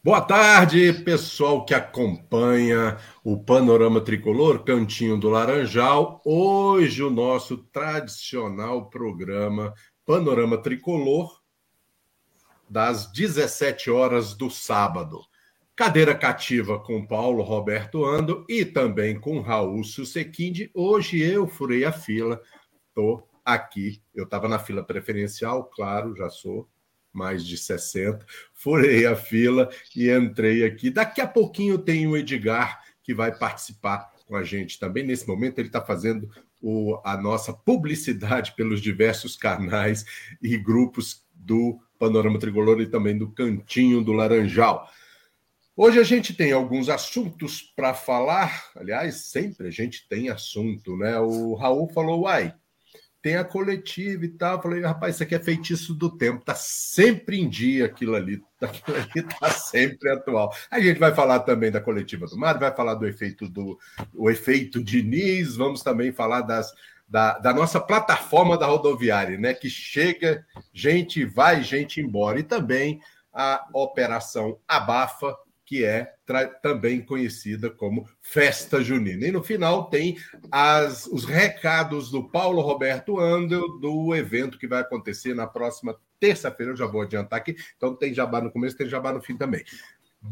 Boa tarde, pessoal que acompanha o Panorama Tricolor, Cantinho do Laranjal. Hoje, o nosso tradicional programa Panorama Tricolor, das 17 horas do sábado. Cadeira cativa com Paulo Roberto Ando e também com Raul Susequinde. Hoje eu furei a fila, estou aqui. Eu estava na fila preferencial, claro, já sou mais de 60. Furei a fila e entrei aqui. Daqui a pouquinho tem o Edgar, que vai participar com a gente também. Nesse momento, ele está fazendo o, a nossa publicidade pelos diversos canais e grupos do Panorama Tricolor e também do Cantinho do Laranjal. Hoje a gente tem alguns assuntos para falar. Aliás, sempre a gente tem assunto, né? O Raul falou, uai, tem a coletiva e tal. Eu falei, rapaz, isso aqui é feitiço do tempo, tá sempre em dia aquilo ali, aquilo ali tá sempre atual. A gente vai falar também da coletiva do Mário, vai falar do efeito do o efeito Diniz, vamos também falar das, da, da nossa plataforma da rodoviária, né? Que chega, gente vai, gente embora. E também a Operação Abafa, que é também conhecida como Festa Junina. E no final tem as, os recados do Paulo Roberto Andel do evento que vai acontecer na próxima terça-feira. Eu já vou adiantar aqui, então tem jabá no começo, tem jabá no fim também.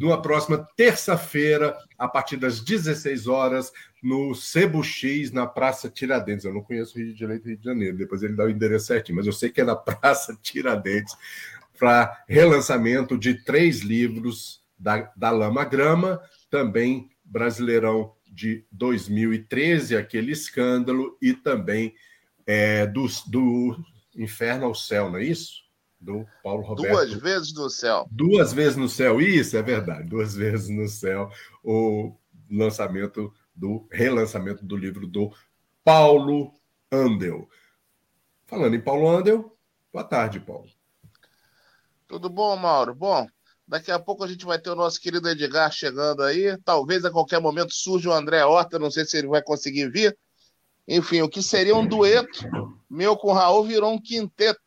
Na próxima terça-feira, a partir das 16 horas, no Cebu X, na Praça Tiradentes. Eu não conheço o Rio de Janeiro, Rio de Janeiro, depois ele dá o endereço certinho, mas eu sei que é na Praça Tiradentes, para relançamento de três livros da, da Lama Grama, também Brasileirão de 2013, aquele escândalo, e também é, do, do Inferno ao Céu, não é isso? Do Paulo Roberto. Duas vezes no céu. Duas vezes no céu, isso é verdade, duas vezes no céu, o lançamento do relançamento do livro do Paulo Andel. Falando em Paulo Andel, boa tarde, Paulo. Tudo bom, Mauro? Bom, Daqui a pouco a gente vai ter o nosso querido Edgar chegando aí. Talvez a qualquer momento surja o André Horta, não sei se ele vai conseguir vir. Enfim, o que seria um dueto, meu com o Raul virou um quinteto.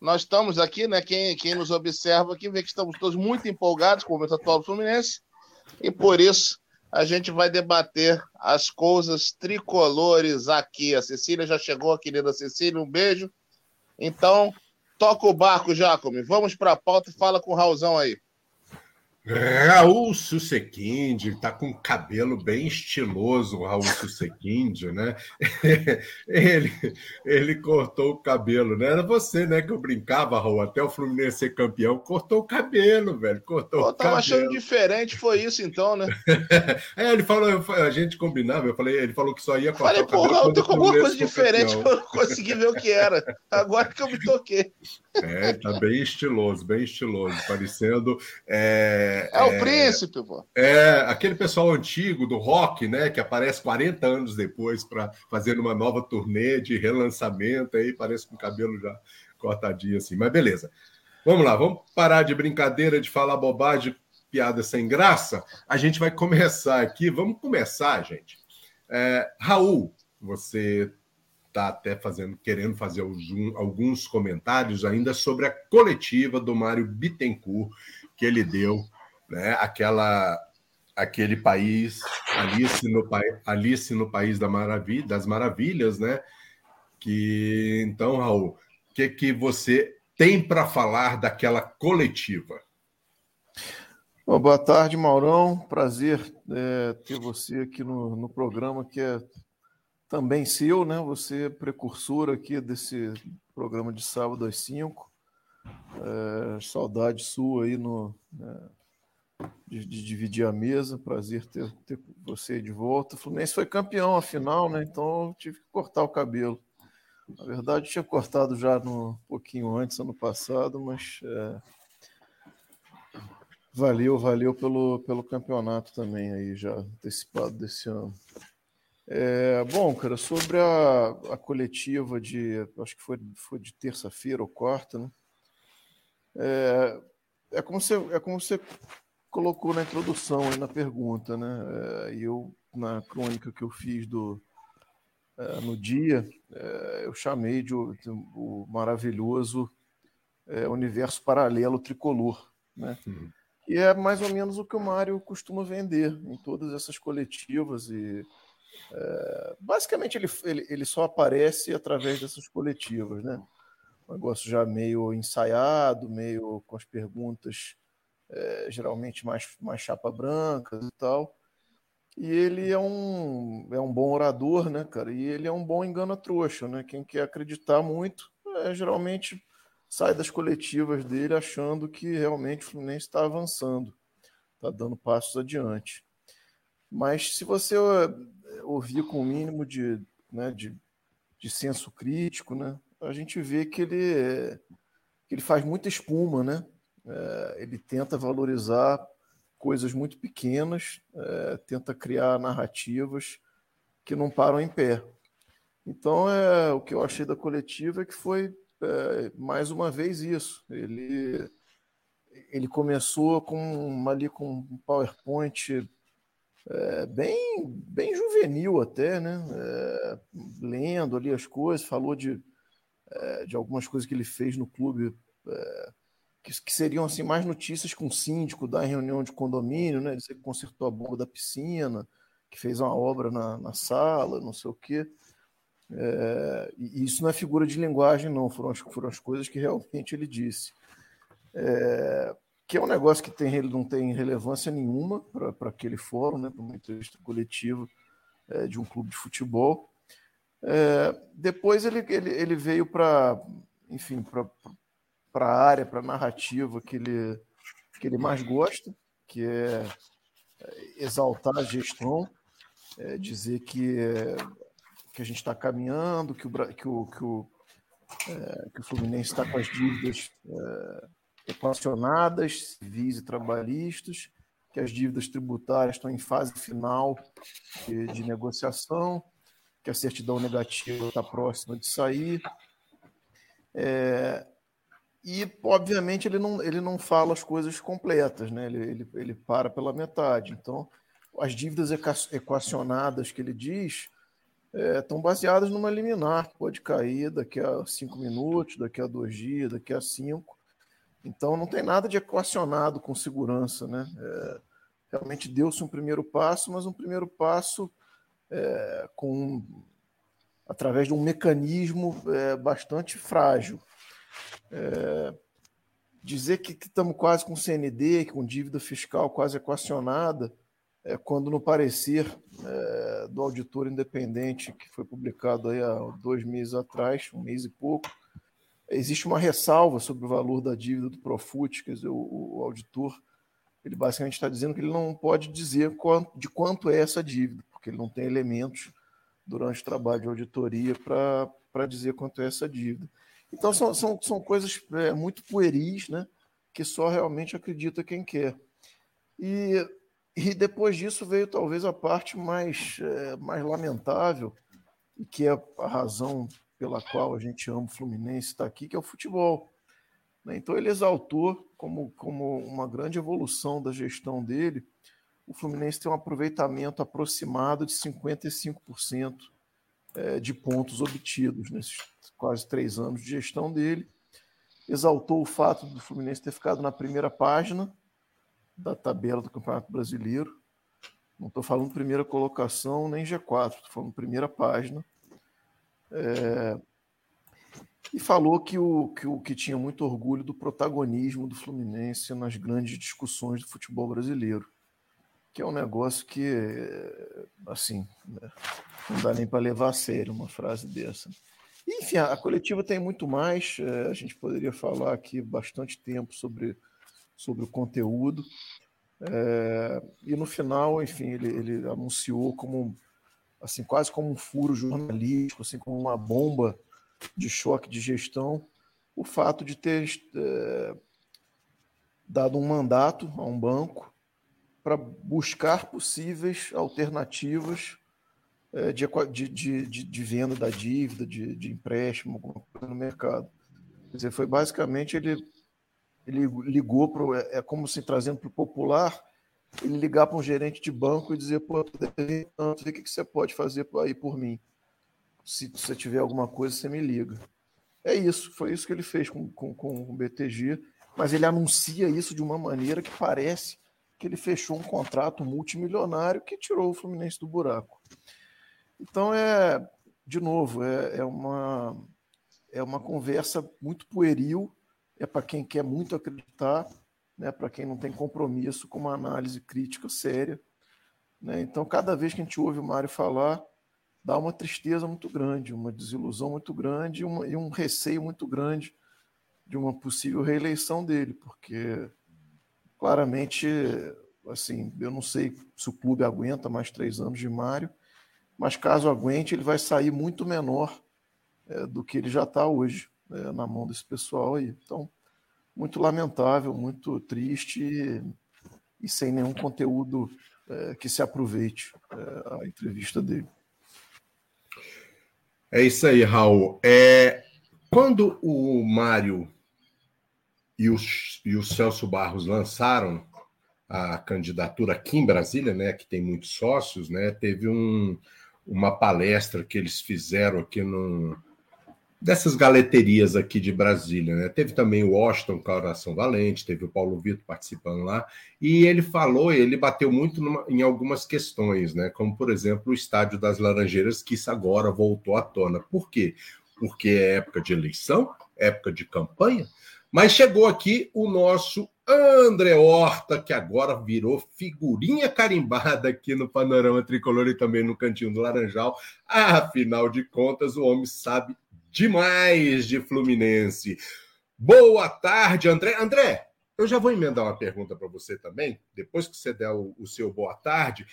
Nós estamos aqui, né? Quem, quem nos observa aqui vê que estamos todos muito empolgados com o momento atual do Fluminense. E por isso a gente vai debater as coisas tricolores aqui. A Cecília já chegou, querida Cecília, um beijo. Então, Toca o barco, Jacome. Vamos para a pauta e fala com o Raulzão aí. Raul Susequinde tá com cabelo bem estiloso, o Raul Susequinde, né? ele, ele cortou o cabelo, né? Era você, né, que eu brincava, Raul, até o Fluminense ser campeão, cortou o cabelo, velho, cortou Pô, o tava achando diferente, foi isso então, né? é, ele falou, a gente combinava, eu falei, ele falou que só ia cortar falei, o cabelo. Falei, pô, Raul, tem alguma coisa diferente que eu não consegui ver o que era. Agora que eu me toquei. É, tá bem estiloso, bem estiloso, parecendo. É, é, é o príncipe, pô. É, aquele pessoal antigo do rock, né, que aparece 40 anos depois para fazer uma nova turnê de relançamento, aí parece com o cabelo já cortadinho assim, mas beleza. Vamos lá, vamos parar de brincadeira, de falar bobagem, piada sem graça. A gente vai começar aqui, vamos começar, gente. É, Raul, você está até fazendo, querendo fazer alguns comentários ainda sobre a coletiva do Mário Bittencourt que ele deu, né? Aquela, aquele país Alice no, Alice no país da maravilha, das maravilhas, né? Que então, Raul, o que que você tem para falar daquela coletiva? Bom, boa tarde, Maurão. Prazer é, ter você aqui no, no programa que é também seu, né? Você é precursor aqui desse programa de sábado às 5. É, saudade sua aí no, né, de, de, dividir a mesa. Prazer ter, ter você de volta. O Fluminense foi campeão, afinal, né? Então eu tive que cortar o cabelo. Na verdade, tinha cortado já no, um pouquinho antes, ano passado, mas é, valeu, valeu pelo, pelo campeonato também aí, já antecipado desse ano. É, bom, cara, sobre a, a coletiva de, acho que foi, foi de terça-feira ou quarta, né? É, é, como você, é como você colocou na introdução, aí na pergunta, né? É, eu, na crônica que eu fiz do, é, no dia, é, eu chamei de o, de, o maravilhoso universo paralelo tricolor, né? Uhum. E é mais ou menos o que o Mário costuma vender em todas essas coletivas. E é, basicamente ele, ele, ele só aparece através dessas coletivas, né? Um negócio já meio ensaiado, meio com as perguntas é, geralmente mais, mais chapa branca e tal. E ele é um, é um bom orador, né, cara? E ele é um bom engana-trouxa, né? Quem quer acreditar muito, é, geralmente sai das coletivas dele achando que realmente o Fluminense está avançando, está dando passos adiante. Mas se você é, ouvir com o mínimo de, né, de, de senso crítico, né, a gente vê que ele, que ele faz muita espuma, né? É, ele tenta valorizar coisas muito pequenas, é, tenta criar narrativas que não param em pé. Então, é, o que eu achei da coletiva é que foi é, mais uma vez isso. Ele, ele começou com ali com um PowerPoint é, bem, bem juvenil até, né? É, lendo ali as coisas, falou de, é, de algumas coisas que ele fez no clube é, que, que, seriam assim mais notícias com o síndico da reunião de condomínio, né? Dizer que consertou a bomba da piscina, que fez uma obra na, na sala, não sei o quê. É, e isso não é figura de linguagem, não, foram as, foram as coisas que realmente ele disse. É, que é um negócio que tem, não tem relevância nenhuma para aquele fórum, né, para uma entrevista coletiva é, de um clube de futebol. É, depois ele, ele, ele veio para, enfim, para para a área, para a narrativa que ele, que ele mais gosta, que é, é exaltar a gestão, é dizer que, que a gente está caminhando, que o, que o, que o, é, que o Fluminense está com as dívidas é, equacionadas, civis e trabalhistas, que as dívidas tributárias estão em fase final de, de negociação, que a certidão negativa está próxima de sair. É, e, obviamente, ele não, ele não fala as coisas completas, né? ele, ele, ele para pela metade. Então, as dívidas equacionadas que ele diz é, estão baseadas numa liminar, que pode cair daqui a cinco minutos, daqui a dois dias, daqui a cinco. Então, não tem nada de equacionado com segurança. Né? É, realmente deu-se um primeiro passo, mas um primeiro passo é, com através de um mecanismo é, bastante frágil. É, dizer que estamos quase com CND, com dívida fiscal quase equacionada, é, quando no parecer é, do auditor independente que foi publicado aí há dois meses atrás, um mês e pouco, existe uma ressalva sobre o valor da dívida do Profut, quer dizer, o, o auditor ele basicamente está dizendo que ele não pode dizer quanto, de quanto é essa dívida, porque ele não tem elementos durante o trabalho de auditoria para dizer quanto é essa dívida. Então são, são, são coisas é, muito pueris, né? Que só realmente acredita quem quer. E, e depois disso veio talvez a parte mais, é, mais lamentável, que é a razão pela qual a gente ama o Fluminense estar aqui, que é o futebol. Né? Então ele exaltou como, como uma grande evolução da gestão dele. O Fluminense tem um aproveitamento aproximado de 55% é, de pontos obtidos nesses quase três anos de gestão dele. Exaltou o fato do Fluminense ter ficado na primeira página da tabela do Campeonato Brasileiro. Não estou falando primeira colocação nem G4, estou falando primeira página. É... E falou que o, que o que tinha muito orgulho do protagonismo do Fluminense nas grandes discussões do futebol brasileiro que é um negócio que, assim, né, não dá nem para levar a sério uma frase dessa. Enfim, a coletiva tem muito mais, é, a gente poderia falar aqui bastante tempo sobre, sobre o conteúdo. É, e no final, enfim, ele, ele anunciou como assim, quase como um furo jornalístico, assim como uma bomba de choque de gestão, o fato de ter é, dado um mandato a um banco para buscar possíveis alternativas é, de, de, de, de, venda da dívida, de, de empréstimo, alguma coisa no mercado. Quer dizer, foi basicamente ele, ele ligou para é, é como se trazendo para o popular, ele ligar para um gerente de banco e dizer, pô, tanto, o que, que você pode fazer aí por mim? Se você tiver alguma coisa, você me liga. É isso, foi isso que ele fez com, com, com o BTG mas ele anuncia isso de uma maneira que parece que ele fechou um contrato multimilionário que tirou o Fluminense do buraco. Então é, de novo, é, é uma é uma conversa muito pueril, é para quem quer muito acreditar, né, para quem não tem compromisso com uma análise crítica séria. Né? Então, cada vez que a gente ouve o Mário falar, dá uma tristeza muito grande, uma desilusão muito grande uma, e um receio muito grande de uma possível reeleição dele, porque claramente, assim, eu não sei se o clube aguenta mais três anos de Mário, mas caso aguente, ele vai sair muito menor é, do que ele já está hoje é, na mão desse pessoal aí. Então, muito lamentável, muito triste e, sem nenhum conteúdo é, que se aproveite é, a entrevista dele. É isso aí, Raul. É, quando o Mário e o, e o Celso Barros lançaram a candidatura aqui em Brasília, né, que tem muitos sócios, né, teve um, uma palestra que eles fizeram aqui no, dessas galeterias aqui de Brasília, né? Teve também o Washington Coração Valente, teve o Paulo Vitor participando lá, e ele falou, ele bateu muito numa, em algumas questões, né? Como, por exemplo, o Estádio das Laranjeiras, que isso agora voltou à tona. Por quê? Porque é época de eleição, época de campanha, mas chegou aqui o nosso André Horta, que agora virou figurinha carimbada aqui no Panorama Tricolor e também no Cantinho do Laranjal. Afinal de contas, o homem sabe demais de Fluminense. Boa tarde, André. André, eu já vou emendar uma pergunta para você também, depois que você der o, o, seu boa tarde.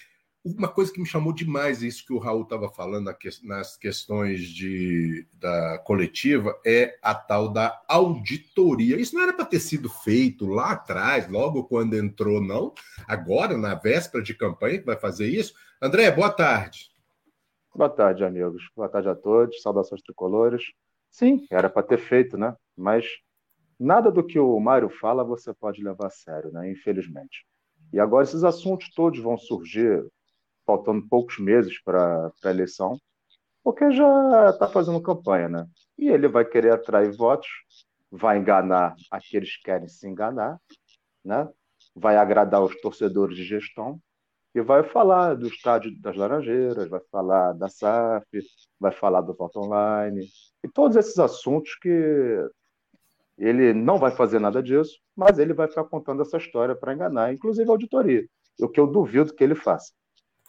Uma coisa que me chamou demais, isso que o Raul estava falando nas questões de, da coletiva, é a tal da auditoria. Isso não era para ter sido feito lá atrás, logo quando entrou, não. Agora, na véspera de campanha, que vai fazer isso. André, boa tarde. Boa tarde, amigos. Boa tarde a todos. Saudações tricolores. Sim, era para ter feito, né? Mas nada do que o Mário fala você pode levar a sério, né? Infelizmente. E agora esses assuntos todos vão surgir faltando poucos meses para a eleição, porque já está fazendo campanha, né? E ele vai querer atrair votos, vai enganar aqueles que querem se enganar, né? Vai agradar os torcedores de gestão e vai falar do estádio das Laranjeiras, vai falar da SAF, vai falar do voto online, e todos esses assuntos que ele não vai fazer nada disso, mas ele vai ficar contando essa história para enganar, inclusive a auditoria, o que eu duvido que ele faça.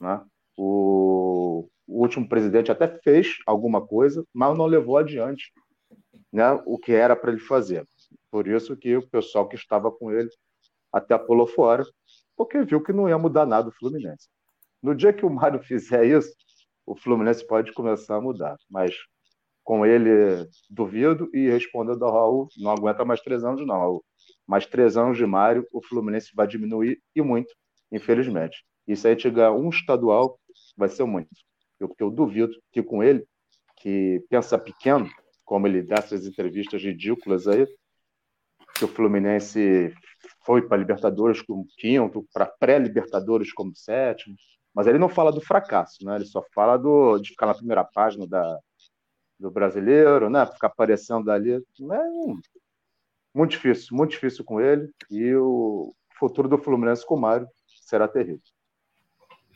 Né? O, o último presidente até fez alguma coisa, mas não levou adiante né, o que era para ele fazer. Por isso que o pessoal que estava com ele até pulou fora, porque viu que não ia mudar nada o Fluminense. No dia que o Mário fizer isso, o Fluminense pode começar a mudar. Mas com ele, duvido. E respondendo ao Raul, não aguenta mais três anos, não. Raul. Mais três anos de Mário, o Fluminense vai diminuir e muito, infelizmente. E se a gente ganhar um estadual, vai ser muito. Porque eu duvido que com ele, que pensa pequeno, como ele dá essas entrevistas ridículas aí, que o Fluminense foi para Libertadores como quinto, para pré-Libertadores como sétimo, mas ele não fala do fracasso, né? Ele só fala do, de ficar na primeira página da, do brasileiro, né? Ficar aparecendo ali. É muito difícil, muito difícil com ele. E o futuro do Fluminense com o Mário será terrível.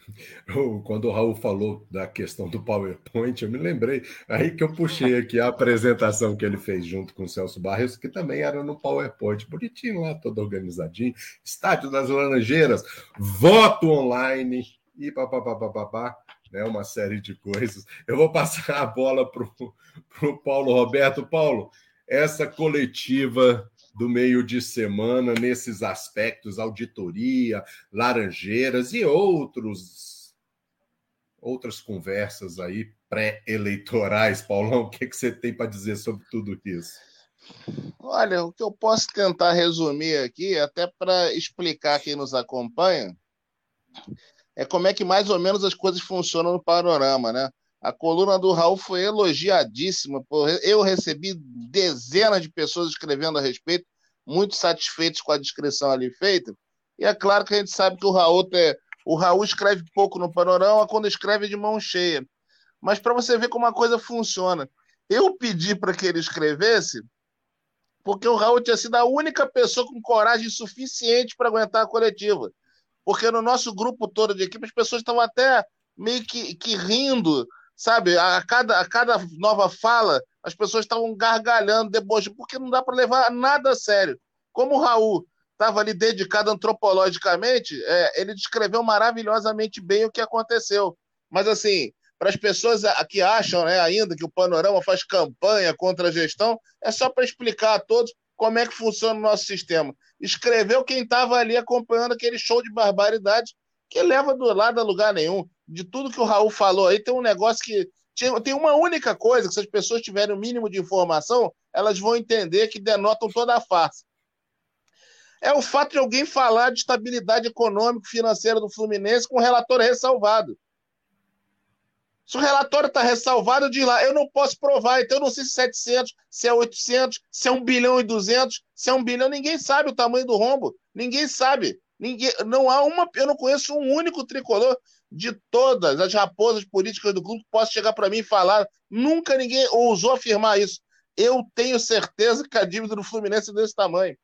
Quando o Raul falou da questão do PowerPoint, eu me lembrei. Aí que eu puxei aqui a apresentação que ele fez junto com o Celso Barros, que também era no PowerPoint, bonitinho lá, todo organizadinho. Estádio das Laranjeiras, voto online e papapá, né? Uma série de coisas. Eu vou passar a bola para o Paulo Roberto. Paulo, essa coletiva do meio de semana nesses aspectos, auditoria, laranjeiras e outros outras conversas aí pré-eleitorais, Paulão, o que, que você tem para dizer sobre tudo isso? Olha, o que eu posso tentar resumir aqui, até para explicar quem nos acompanha, é como é que mais ou menos as coisas funcionam no panorama, né? A coluna do Raul foi elogiadíssima. Eu recebi dezenas de pessoas escrevendo a respeito, muito satisfeitos com a descrição ali feita. E é claro que a gente sabe que o Raul, é, o Raul escreve pouco no panorama quando escreve de mão cheia. Mas para você ver como a coisa funciona, eu pedi para que ele escrevesse porque o Raul tinha sido a única pessoa com coragem suficiente para aguentar a coletiva. Porque no nosso grupo todo de equipe, as pessoas estavam até meio que, que rindo, sabe? A cada, a cada nova fala, as pessoas estavam gargalhando, debochando, porque não dá para levar nada a sério. Como o Raul estava ali dedicado antropologicamente, é, ele descreveu maravilhosamente bem o que aconteceu. Mas, assim, para as pessoas que acham né, ainda que o Panorama faz campanha contra a gestão, é só para explicar a todos como é que funciona o nosso sistema. Escreveu quem estava ali acompanhando aquele show de barbaridade que leva do lado a lugar nenhum. De tudo que o Raul falou aí, tem um negócio que. Tem uma única coisa que, se as pessoas tiverem o mínimo de informação, elas vão entender que denotam toda a farsa. É o fato de alguém falar de estabilidade econômica financeira do Fluminense com o relator ressalvado. Se o relatório está ressalvado, diz lá, eu não posso provar, então eu não sei se é 700, se é 800, se é 1 bilhão e 200, se é 1 bilhão, ninguém sabe o tamanho do rombo, ninguém sabe. Ninguém, não há uma, eu não conheço um único tricolor de todas as raposas políticas do clube que possa chegar para mim e falar, nunca ninguém ousou afirmar isso. Eu tenho certeza que a dívida do Fluminense é desse tamanho.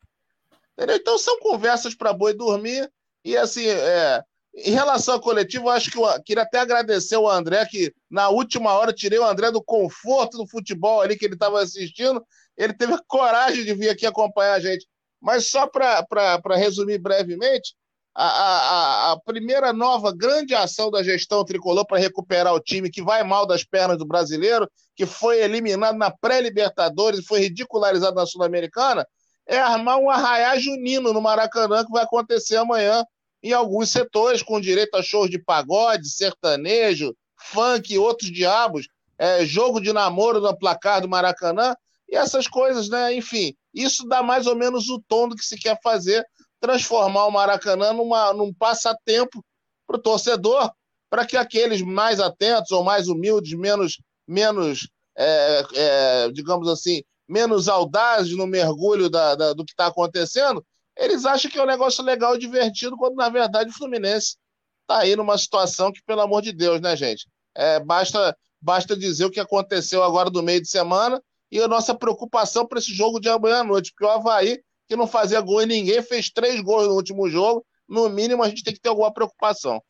Entendeu? Então são conversas para boi dormir e assim, é, em relação ao coletivo, acho que eu queria até agradecer o André, que na última hora tirei o André do conforto do futebol ali que ele estava assistindo. Ele teve coragem de vir aqui acompanhar a gente. Mas só para resumir brevemente, a, a, a, primeira nova grande ação da gestão tricolor para recuperar o time que vai mal das pernas do brasileiro, que foi eliminado na pré-Libertadores e foi ridicularizado na Sul-Americana, é armar um arraiá junino no Maracanã que vai acontecer amanhã em alguns setores, com direito a shows de pagode, sertanejo, funk e outros diabos, é, jogo de namoro no placar do Maracanã, e essas coisas, né? Enfim, isso dá mais ou menos o tom do que se quer fazer, transformar o Maracanã numa, num passatempo para o torcedor, para que aqueles mais atentos ou mais humildes, menos, menos é, é, digamos assim, menos audazes no mergulho da, da do que está acontecendo, eles acham que é um negócio legal e divertido, quando na verdade o Fluminense está aí numa situação que, pelo amor de Deus, né, gente? É, basta, basta dizer o que aconteceu agora do meio de semana e a nossa preocupação para esse jogo de amanhã à noite, porque o Havaí, que não fazia gol em ninguém, fez três gols no último jogo. No mínimo, a gente tem que ter alguma preocupação.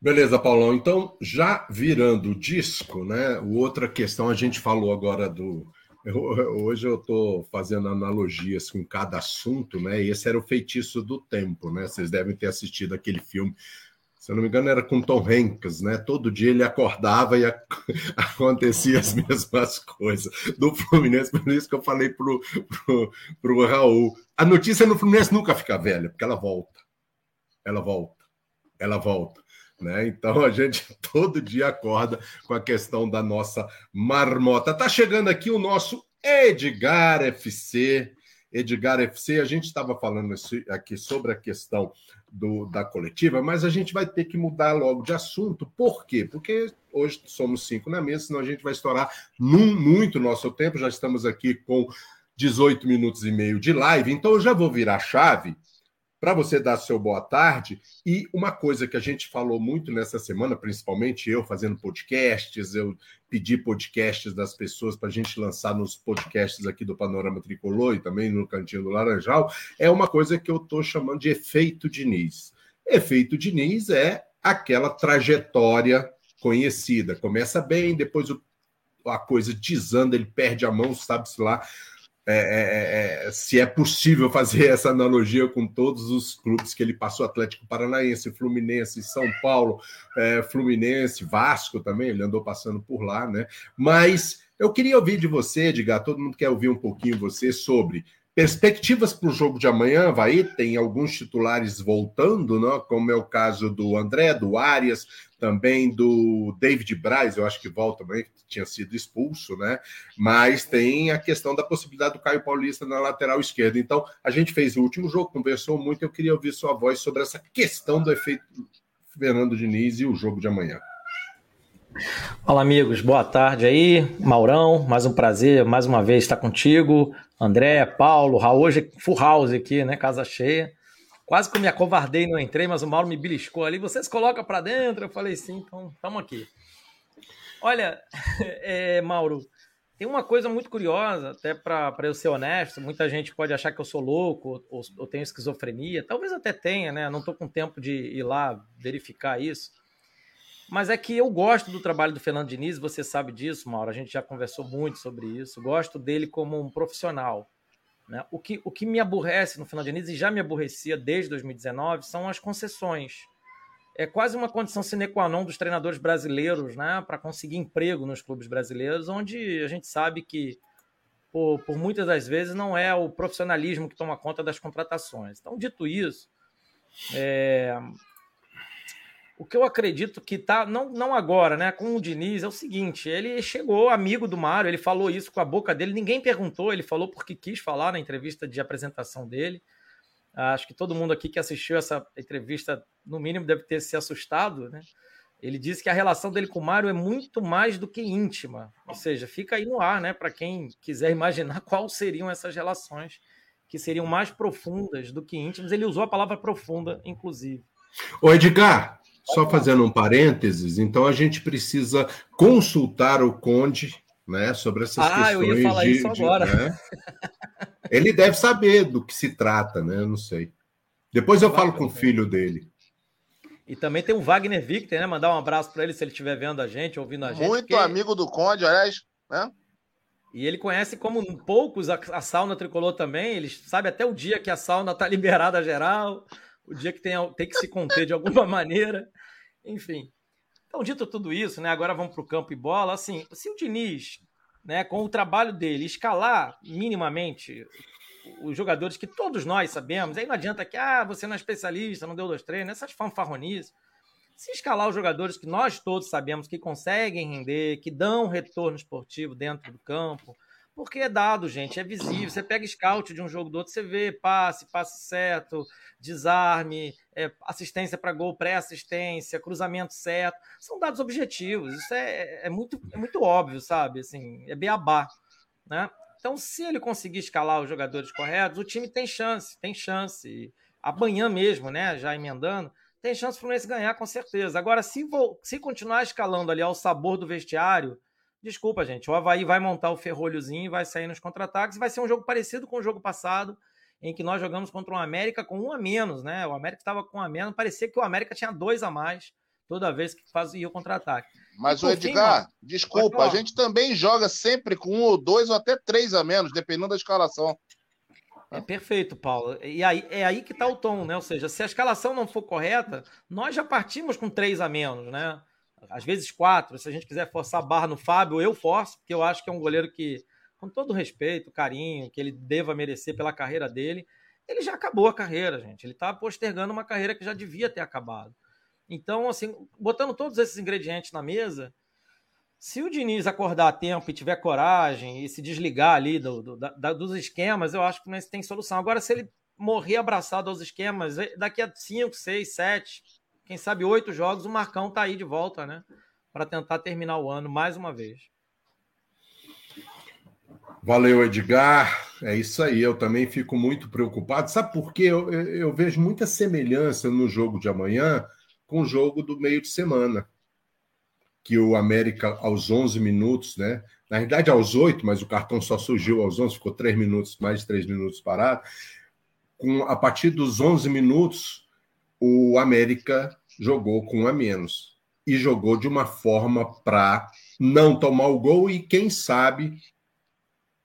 Beleza, Paulão. Então, já virando o disco, né? Outra questão, a gente falou agora do, eu, hoje eu estou fazendo analogias com cada assunto, né? E esse era o feitiço do tempo, né? Vocês devem ter assistido aquele filme. Se eu não me engano, era com Tom Hanks, né? Todo dia ele acordava e acontecia as mesmas coisas. Do Fluminense, por isso que eu falei pro, pro Raul. A notícia no Fluminense nunca fica velha, porque ela volta. Ela volta. Ela volta. Né? Então a gente todo dia acorda com a questão da nossa marmota. Tá chegando aqui o nosso Edgar FC. Edgar FC, a gente estava falando aqui sobre a questão do, da coletiva, mas a gente vai ter que mudar logo de assunto. Por quê? Porque hoje somos cinco na mesa, senão a gente vai estourar num, muito nosso tempo. Já estamos aqui com 18 minutos e meio de live, então eu já vou virar chave para você dar seu boa tarde. E uma coisa que a gente falou muito nessa semana, principalmente eu fazendo podcasts, eu pedi podcasts das pessoas para a gente lançar nos podcasts aqui do Panorama Tricolor e também no Cantinho do Laranjal, é uma coisa que eu estou chamando de efeito Diniz. Efeito Diniz é aquela trajetória conhecida. Começa bem, depois a coisa desanda, ele perde a mão, sabe-se lá é, é, é, se é possível fazer essa analogia com todos os clubes que ele passou, Atlético Paranaense, Fluminense, São Paulo, é, Fluminense, Vasco também, ele andou passando por lá, né? Mas eu queria ouvir de você, Edgar, todo mundo quer ouvir um pouquinho você sobre Perspectivas para o jogo de amanhã, vai tem alguns titulares voltando, né? como é o caso do André, do Arias, também do David Braz, eu acho que volta também, que tinha sido expulso, né? Mas tem a questão da possibilidade do Caio Paulista na lateral esquerda. Então, a gente fez o último jogo, conversou muito, eu queria ouvir sua voz sobre essa questão do efeito Fernando Diniz e o jogo de amanhã. Fala, amigos, boa tarde aí. Maurão, mais um prazer, mais uma vez estar contigo. André, Paulo, Raul, hoje full house aqui, né? Casa cheia. Quase que eu me acovardei e não entrei, mas o Mauro me beliscou ali. Vocês colocam para dentro? Eu falei sim, então estamos aqui. Olha, é, Mauro, tem uma coisa muito curiosa, até para eu ser honesto, muita gente pode achar que eu sou louco ou, ou tenho esquizofrenia, talvez até tenha, né? Não estou com tempo de ir lá verificar isso. Mas é que eu gosto do trabalho do Fernando Diniz, você sabe disso, Mauro, a gente já conversou muito sobre isso. Gosto dele como um profissional. Né? O, que, o que me aborrece no Fernando Diniz, e já me aborrecia desde 2019, são as concessões é quase uma condição sine qua non dos treinadores brasileiros, né, para conseguir emprego nos clubes brasileiros, onde a gente sabe que, por, por, muitas das vezes, não é o profissionalismo que toma conta das contratações. Então, dito isso, é, o que eu acredito que tá, não, não agora, né, com o Diniz, é o seguinte: ele chegou amigo do Mário, ele falou isso com a boca dele, ninguém perguntou, ele falou porque quis falar na entrevista de apresentação dele. Acho que todo mundo aqui que assistiu essa entrevista, no mínimo, deve ter se assustado, né? Ele disse que a relação dele com o Mário é muito mais do que íntima. Ou seja, fica aí no ar, né? Para quem quiser imaginar quais seriam essas relações que seriam mais profundas do que íntimas. Ele usou a palavra profunda, inclusive. Ô, Edgar, só fazendo um parênteses, então a gente precisa consultar o Conde né, sobre essas ah, questões. Ah, eu ia falar de, isso agora. De, né? Ele deve saber do que se trata, né? Eu não sei. Depois eu falo com o filho dele. E também tem o Wagner Victor, né? Mandar um abraço para ele se ele estiver vendo a gente, ouvindo a gente. Muito porque... amigo do Conde, aliás, né? E ele conhece como poucos a, a, sauna tricolor também. Ele sabe até o dia que a sauna tá liberada geral, o dia que tem, tem que se conter de alguma maneira. Enfim. Então, dito tudo isso, né? Agora vamos para o campo e bola. Assim, se o Diniz né, com o trabalho dele, escalar minimamente os jogadores que todos nós sabemos, aí não adianta que ah, você não é especialista, não deu dois treinos, essas fanfarronices. Se escalar os jogadores que nós todos sabemos que conseguem render, que dão retorno esportivo dentro do campo, porque é dado, gente, é visível. Você pega scout de um jogo do outro, você vê passe, passe certo, desarme, é, assistência para gol, pré-assistência, cruzamento certo. São dados objetivos. Isso é, é, muito, é muito óbvio, sabe? Assim, é beabá. Né? Então, se ele conseguir escalar os jogadores corretos, o time tem chance, tem chance. Amanhã mesmo, né? Já emendando, tem chance o Fluminense ganhar com certeza. Agora, se, vou, se continuar escalando ali ao sabor do vestiário, Desculpa, gente. O Havaí vai montar o ferrolhozinho, vai sair nos contra-ataques. Vai ser um jogo parecido com o jogo passado, em que nós jogamos contra o América com um a menos, né? O América estava com um a menos, parecia que o América tinha dois a mais toda vez que fazia o contra-ataque. Mas, o Edgar, fim, desculpa, a gente também joga sempre com um ou dois ou até três a menos, dependendo da escalação. É perfeito, Paulo. E aí, é aí que está o tom, né? Ou seja, se a escalação não for correta, nós já partimos com três a menos, né? Às vezes quatro. Se a gente quiser forçar a barra no Fábio, eu forço, porque eu acho que é um goleiro que, com todo respeito, carinho, que ele deva merecer pela carreira dele, ele já acabou a carreira, gente. Ele está postergando uma carreira que já devia ter acabado. Então, assim, botando todos esses ingredientes na mesa, se o Diniz acordar a tempo e tiver coragem e se desligar ali do, do, da, dos esquemas, eu acho que não tem solução. Agora, se ele morrer abraçado aos esquemas, daqui a 5, 6, 7, quem sabe oito jogos, o Marcão tá aí de volta, né? Para tentar terminar o ano mais uma vez. Valeu, Edgar. É isso aí. Eu também fico muito preocupado. Sabe por quê? Eu, eu vejo muita semelhança no jogo de amanhã com o jogo do meio de semana. Que o América, aos 11 minutos, né? Na verdade, aos 8, mas o cartão só surgiu aos 11, ficou 3 minutos, mais de 3 minutos parado. Com, a partir dos 11 minutos, o América jogou com um a menos e jogou de uma forma para não tomar o gol e, quem sabe,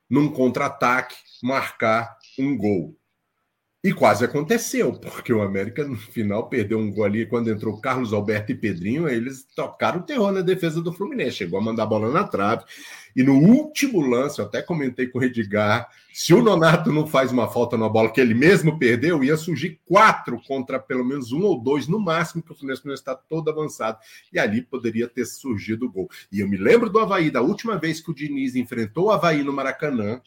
num contra-ataque, marcar um gol. E quase aconteceu, porque o América no final perdeu um gol ali quando entrou Carlos Alberto e Pedrinho, eles tocaram o terror na defesa do Fluminense, chegou a mandar a bola na trave. E no último lance, eu até comentei com o Edgar, se o Nonato não faz uma falta na bola que ele mesmo perdeu, ia surgir quatro contra pelo menos um ou dois no máximo, que o Fluminense não está todo avançado. E ali poderia ter surgido o gol. E eu me lembro do Havaí, da última vez que o Diniz enfrentou o Havaí no Maracanã,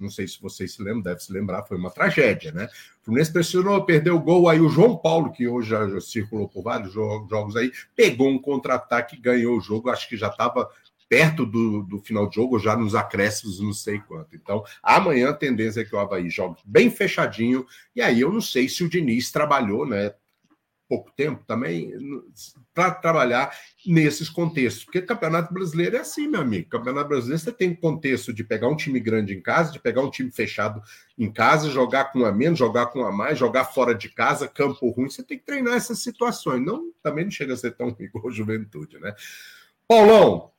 não sei se vocês se lembram, deve se lembrar, foi uma tragédia, né? O Fluminense pressionou, perdeu o gol, aí o João Paulo, que hoje já, circulou por vários jogos aí, pegou um contra-ataque ganhou o jogo, acho que já estava perto do, do final de jogo, já nos acréscimos, não sei quanto. Então, amanhã a tendência é que o Havaí jogue bem fechadinho, e aí eu não sei se o Diniz trabalhou, né? Pouco tempo também para trabalhar nesses contextos. Porque Campeonato Brasileiro é assim, meu amigo. Campeonato Brasileiro você tem contexto de pegar um time grande em casa, de pegar um time fechado em casa, jogar com um a menos, jogar com um a mais, jogar fora de casa, campo ruim. Você tem que treinar essas situações. Não, também não chega a ser tão igual a juventude, né? Paulão,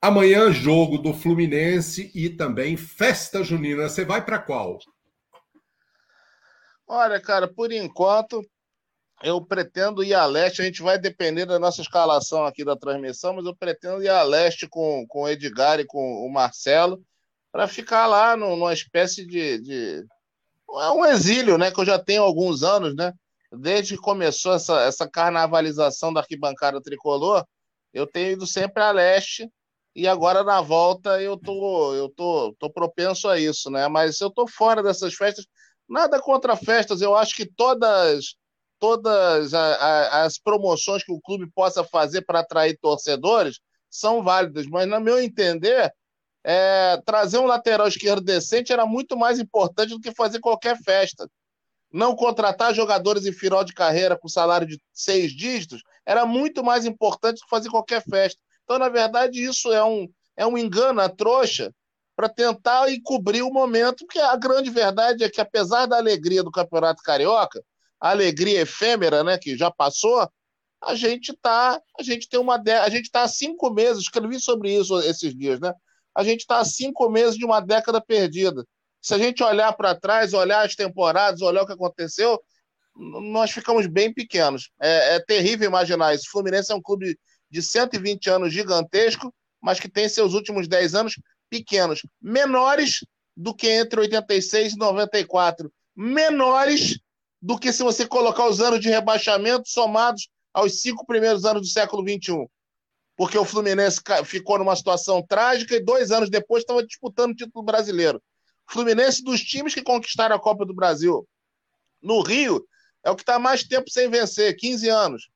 amanhã jogo do Fluminense e também festa junina. Você vai para qual? Olha, cara, por enquanto eu pretendo ir a leste. A gente vai depender da nossa escalação aqui da transmissão, mas eu pretendo ir a leste com, com o Edgar e com o Marcelo para ficar lá no, numa espécie de, de. É um exílio, né? Que eu já tenho alguns anos, né? Desde que começou essa, essa carnavalização da arquibancada tricolor, eu tenho ido sempre a leste e agora na volta eu tô eu tô, tô propenso a isso, né? Mas eu tô fora dessas festas Nada contra festas, eu acho que todas todas a, a, as promoções que o clube possa fazer para atrair torcedores são válidas, mas, no meu entender, é, trazer um lateral esquerdo decente era muito mais importante do que fazer qualquer festa. Não contratar jogadores em final de carreira com salário de seis dígitos era muito mais importante do que fazer qualquer festa. Então, na verdade, isso é um, é um engano, a trouxa, para tentar encobrir o momento, porque a grande verdade é que, apesar da alegria do Campeonato Carioca, alegria efêmera, né, que já passou, a gente tá, a gente tem uma, a gente está há cinco meses, escrevi sobre isso esses dias, né? A gente está há cinco meses de uma década perdida. Se a gente olhar para trás, olhar as temporadas, olhar o que aconteceu, nós ficamos bem pequenos. É, é terrível imaginar isso. O Fluminense é um clube de 120 anos gigantesco, mas que tem seus últimos 10 anos pequenos, menores do que entre 86 e 94, menores do que se você colocar os anos de rebaixamento somados aos cinco primeiros anos do século XXI. Porque o Fluminense ficou numa situação trágica e dois anos depois estava disputando o título brasileiro. Fluminense dos times que conquistaram a Copa do Brasil. No Rio, é o que está mais tempo sem vencer 15 anos.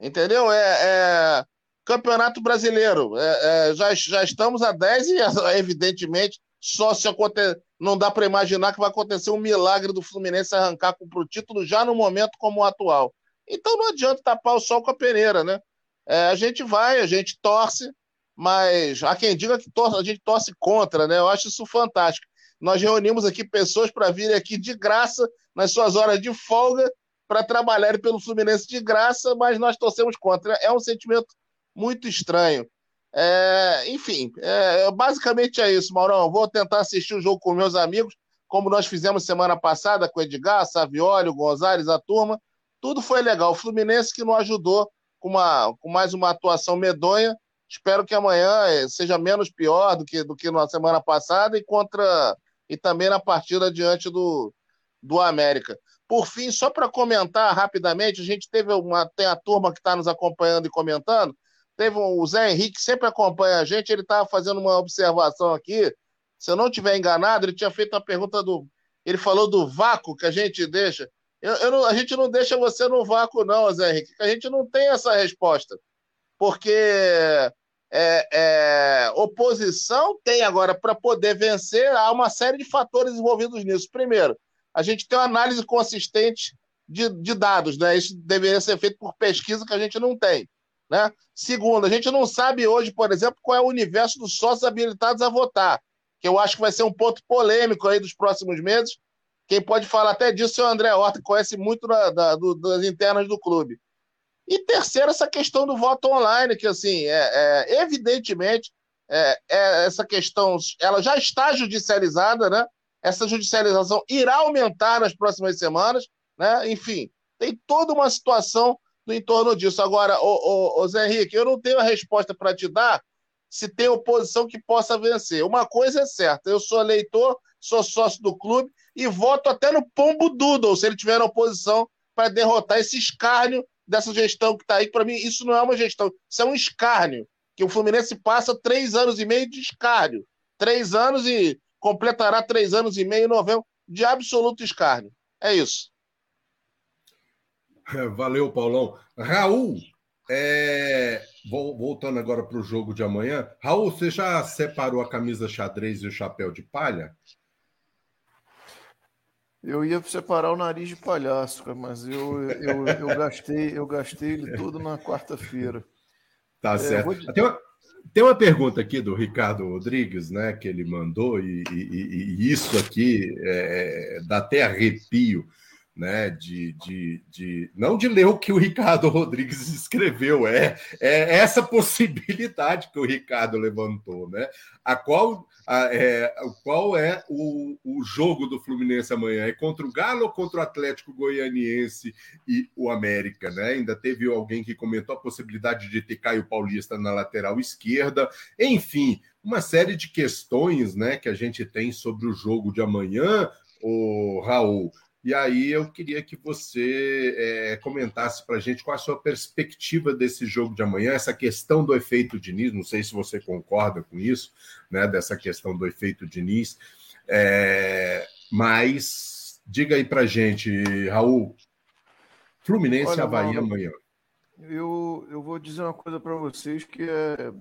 Entendeu? É, é, Campeonato Brasileiro, é, é, já, já estamos a 10 e, evidentemente, só se acontecer. Não dá para imaginar que vai acontecer um milagre do Fluminense arrancar para o título já no momento como o atual. Então não adianta tapar o sol com a peneira, né? É, a gente vai, a gente torce, mas há quem diga que torce, a gente torce contra, né? Eu acho isso fantástico. Nós reunimos aqui pessoas para virem aqui de graça nas suas horas de folga para trabalharem pelo Fluminense de graça, mas nós torcemos contra. É um sentimento muito estranho. É, enfim, é, basicamente é isso, Maurão. Vou tentar assistir o jogo com meus amigos, como nós fizemos semana passada com o Edgar, Savioli, Gonzalez, a turma. Tudo foi legal. O Fluminense que não ajudou com, uma, com mais uma atuação medonha. Espero que amanhã é, seja menos pior do que, do que na semana passada e contra e também na partida diante do, do América. Por fim, só para comentar rapidamente, a gente teve uma tem a turma que está nos acompanhando e comentando. Teve um, o Zé Henrique, sempre acompanha a gente, ele estava fazendo uma observação aqui. Se eu não estiver enganado, ele tinha feito uma pergunta do. Ele falou do vácuo que a gente deixa. Eu, eu não, a gente não deixa você no vácuo, não, Zé Henrique. A gente não tem essa resposta. Porque é, é, oposição tem agora, para poder vencer, há uma série de fatores envolvidos nisso. Primeiro, a gente tem uma análise consistente de, de dados, né? Isso deveria ser feito por pesquisa que a gente não tem. Né? Segundo, a gente não sabe hoje, por exemplo, qual é o universo dos sócios habilitados a votar, que eu acho que vai ser um ponto polêmico aí dos próximos meses. Quem pode falar até disso é o André Horta, que conhece muito da, da, do, das internas do clube. E terceiro, essa questão do voto online, que assim, é, é evidentemente, é, é, essa questão ela já está judicializada, né? Essa judicialização irá aumentar nas próximas semanas, né? Enfim, tem toda uma situação no entorno disso. Agora, ô, ô, ô Zé Henrique, eu não tenho a resposta para te dar se tem oposição que possa vencer. Uma coisa é certa, eu sou eleitor, sou sócio do clube e voto até no Pombo Doodle, se ele tiver oposição, para derrotar esse escárnio dessa gestão que está aí. Para mim, isso não é uma gestão, isso é um escárnio. Que o Fluminense passa três anos e meio de escárnio. Três anos e completará três anos e meio em novembro de absoluto escárnio. É isso. Valeu, Paulão. Raul, é... voltando agora para o jogo de amanhã. Raul, você já separou a camisa xadrez e o chapéu de palha? Eu ia separar o nariz de palhaço, mas eu, eu, eu, gastei, eu gastei ele todo na quarta-feira. Tá é, certo. Vou... Tem, uma, tem uma pergunta aqui do Ricardo Rodrigues, né, que ele mandou, e, e, e isso aqui é, dá até arrepio né, de, de, de não de ler o que o Ricardo Rodrigues escreveu, é, é essa possibilidade que o Ricardo levantou, né? A qual, a, é, qual é o, o jogo do Fluminense amanhã? É contra o Galo ou contra o Atlético Goianiense e o América, né? Ainda teve alguém que comentou a possibilidade de ter Caio Paulista na lateral esquerda, enfim, uma série de questões, né, que a gente tem sobre o jogo de amanhã, o Raul. E aí eu queria que você é, comentasse para a gente qual a sua perspectiva desse jogo de amanhã, essa questão do efeito Diniz, não sei se você concorda com isso, né, dessa questão do efeito Diniz, é, mas diga aí para a gente, Raul, Fluminense Olha, Mauro, amanhã. Eu, eu vou dizer uma coisa para vocês que é,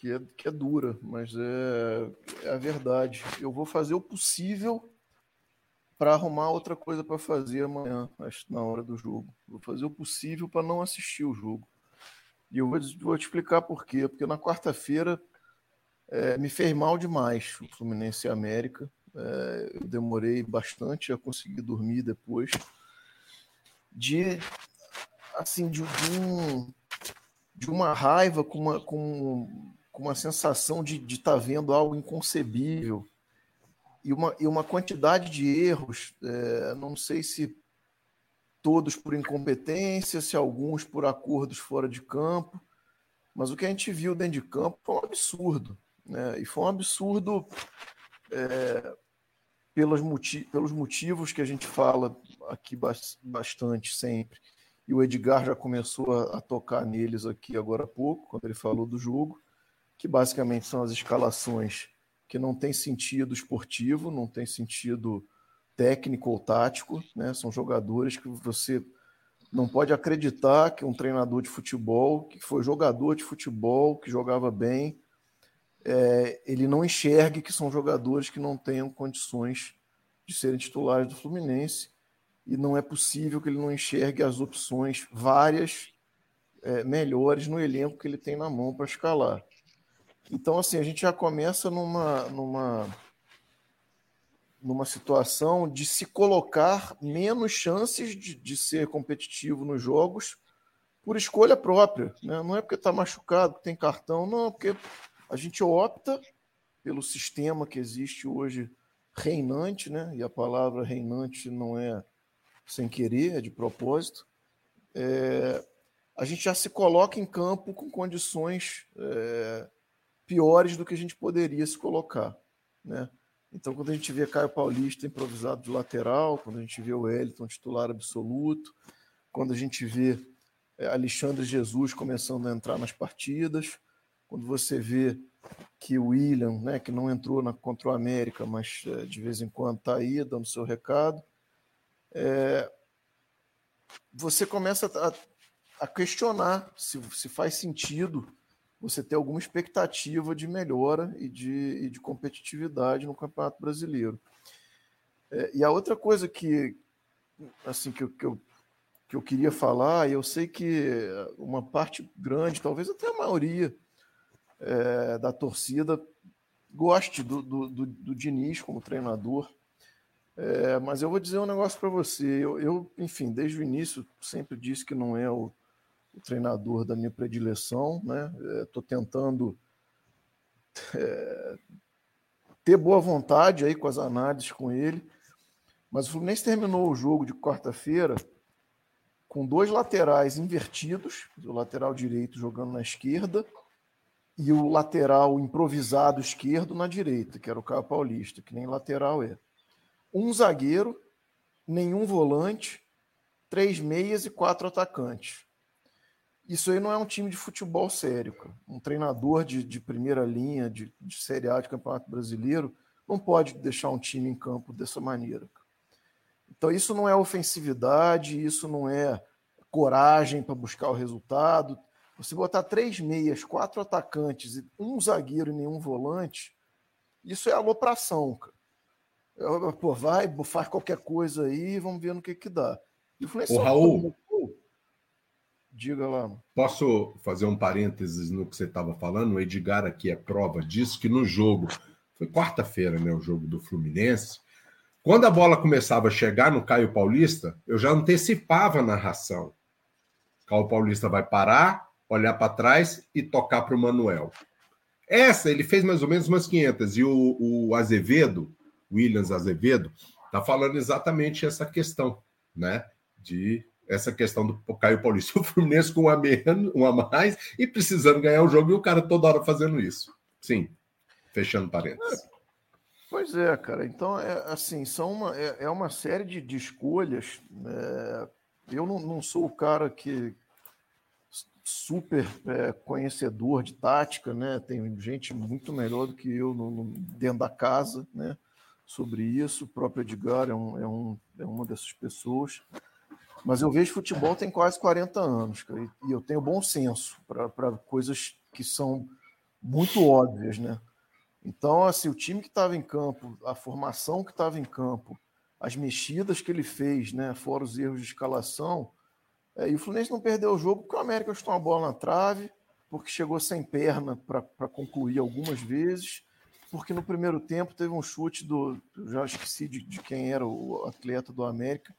que é, que é dura, mas é, é a verdade. Eu vou fazer o possível para arrumar outra coisa para fazer amanhã, na hora do jogo. Vou fazer o possível para não assistir o jogo. E eu vou, te explicar por quê. Porque na quarta-feira é, me fez mal demais o Fluminense e América. É, eu demorei bastante a conseguir dormir depois. De assim, de, um, de uma raiva com uma, com, com uma sensação de estar tá vendo algo inconcebível e uma, e uma quantidade de erros, é, não sei se todos por incompetência, se alguns por acordos fora de campo, mas o que a gente viu dentro de campo foi um absurdo. Né? E foi um absurdo é, pelos, motiv pelos motivos que a gente fala aqui bastante sempre. E o Edgar já começou a, a tocar neles aqui agora há pouco, quando ele falou do jogo, que basicamente são as escalações que não tem sentido esportivo, não tem sentido técnico ou tático, né? São jogadores que você não pode acreditar que um treinador de futebol, que foi jogador de futebol, que jogava bem, é, ele não enxergue que são jogadores que não tenham condições de serem titulares do Fluminense e não é possível que ele não enxergue as opções várias é, melhores no elenco que ele tem na mão para escalar. Então, assim, a gente já começa numa, numa, numa situação de se colocar menos chances de, de ser competitivo nos jogos por escolha própria. Né? Não é porque está machucado, tem cartão, não, porque a gente opta pelo sistema que existe hoje reinante, né? e a palavra reinante não é sem querer, é de propósito. É, a gente já se coloca em campo com condições é, piores do que a gente poderia se colocar, né? Então, quando a gente vê Caio Paulista improvisado de lateral, quando a gente vê o Wellington titular absoluto, quando a gente vê é, Alexandre Jesus começando a entrar nas partidas, quando você vê que o William, né, que não entrou na, contra o América, mas é, de vez em quando está aí dando seu recado, é, você começa a, a questionar se, se faz sentido você ter alguma expectativa de melhora e de, e de competitividade no Campeonato Brasileiro. É, e a outra coisa que, assim, que, eu, que, eu, que eu queria falar, e eu sei que uma parte grande, talvez até a maioria é, da torcida, goste do, do, do, do Diniz como treinador, é, mas eu vou dizer um negócio para você. Eu, eu, enfim, desde o início sempre disse que não é o o treinador da minha predileção, né? Estou é, tentando é, ter boa vontade aí com as análises com ele, mas o Fluminense terminou o jogo de quarta-feira com dois laterais invertidos, o lateral direito jogando na esquerda e o lateral improvisado esquerdo na direita, que era o Caio Paulista, que nem lateral é. Um zagueiro, nenhum volante, três meias e quatro atacantes. Isso aí não é um time de futebol sério. Cara. Um treinador de, de primeira linha, de, de Série A de Campeonato Brasileiro, não pode deixar um time em campo dessa maneira. Cara. Então, isso não é ofensividade, isso não é coragem para buscar o resultado. Você botar três meias, quatro atacantes, um zagueiro e nenhum volante, isso é alopração. Cara. Pô, vai, faz qualquer coisa aí, vamos ver no que que dá. E o Fluminense. Ô, Raul, diga lá. Posso fazer um parênteses no que você estava falando? O Edgar aqui é prova disso, que no jogo, foi quarta-feira, né, o jogo do Fluminense, quando a bola começava a chegar no Caio Paulista, eu já antecipava a narração. Caio Paulista vai parar, olhar para trás e tocar para o Manuel. Essa ele fez mais ou menos umas 500. E o, o Azevedo, Williams Azevedo, está falando exatamente essa questão, né? De essa questão do Caio Paulista. O Fluminense com um a, menos, um a mais e precisando ganhar o jogo e o cara toda hora fazendo isso. Sim, fechando parênteses. Pois é, cara. Então, é, assim, são uma, é, é uma série de, de escolhas. É, eu não, não, sou o cara que super é, conhecedor de tática, né? Tem gente muito melhor do que eu no, no, dentro da casa, né? Sobre isso. O próprio Edgar é, um, é, um, é uma dessas pessoas. Mas eu vejo futebol tem quase 40 anos, cara, e eu tenho bom senso para coisas que são muito óbvias, né? Então, assim, o time que estava em campo, a formação que estava em campo, as mexidas que ele fez, né, fora os erros de escalação, é, e o Fluminense não perdeu o jogo porque o América chutou uma bola na trave, porque chegou sem perna para concluir algumas vezes, porque no primeiro tempo teve um chute do. Já esqueci de, de, quem era o atleta do América,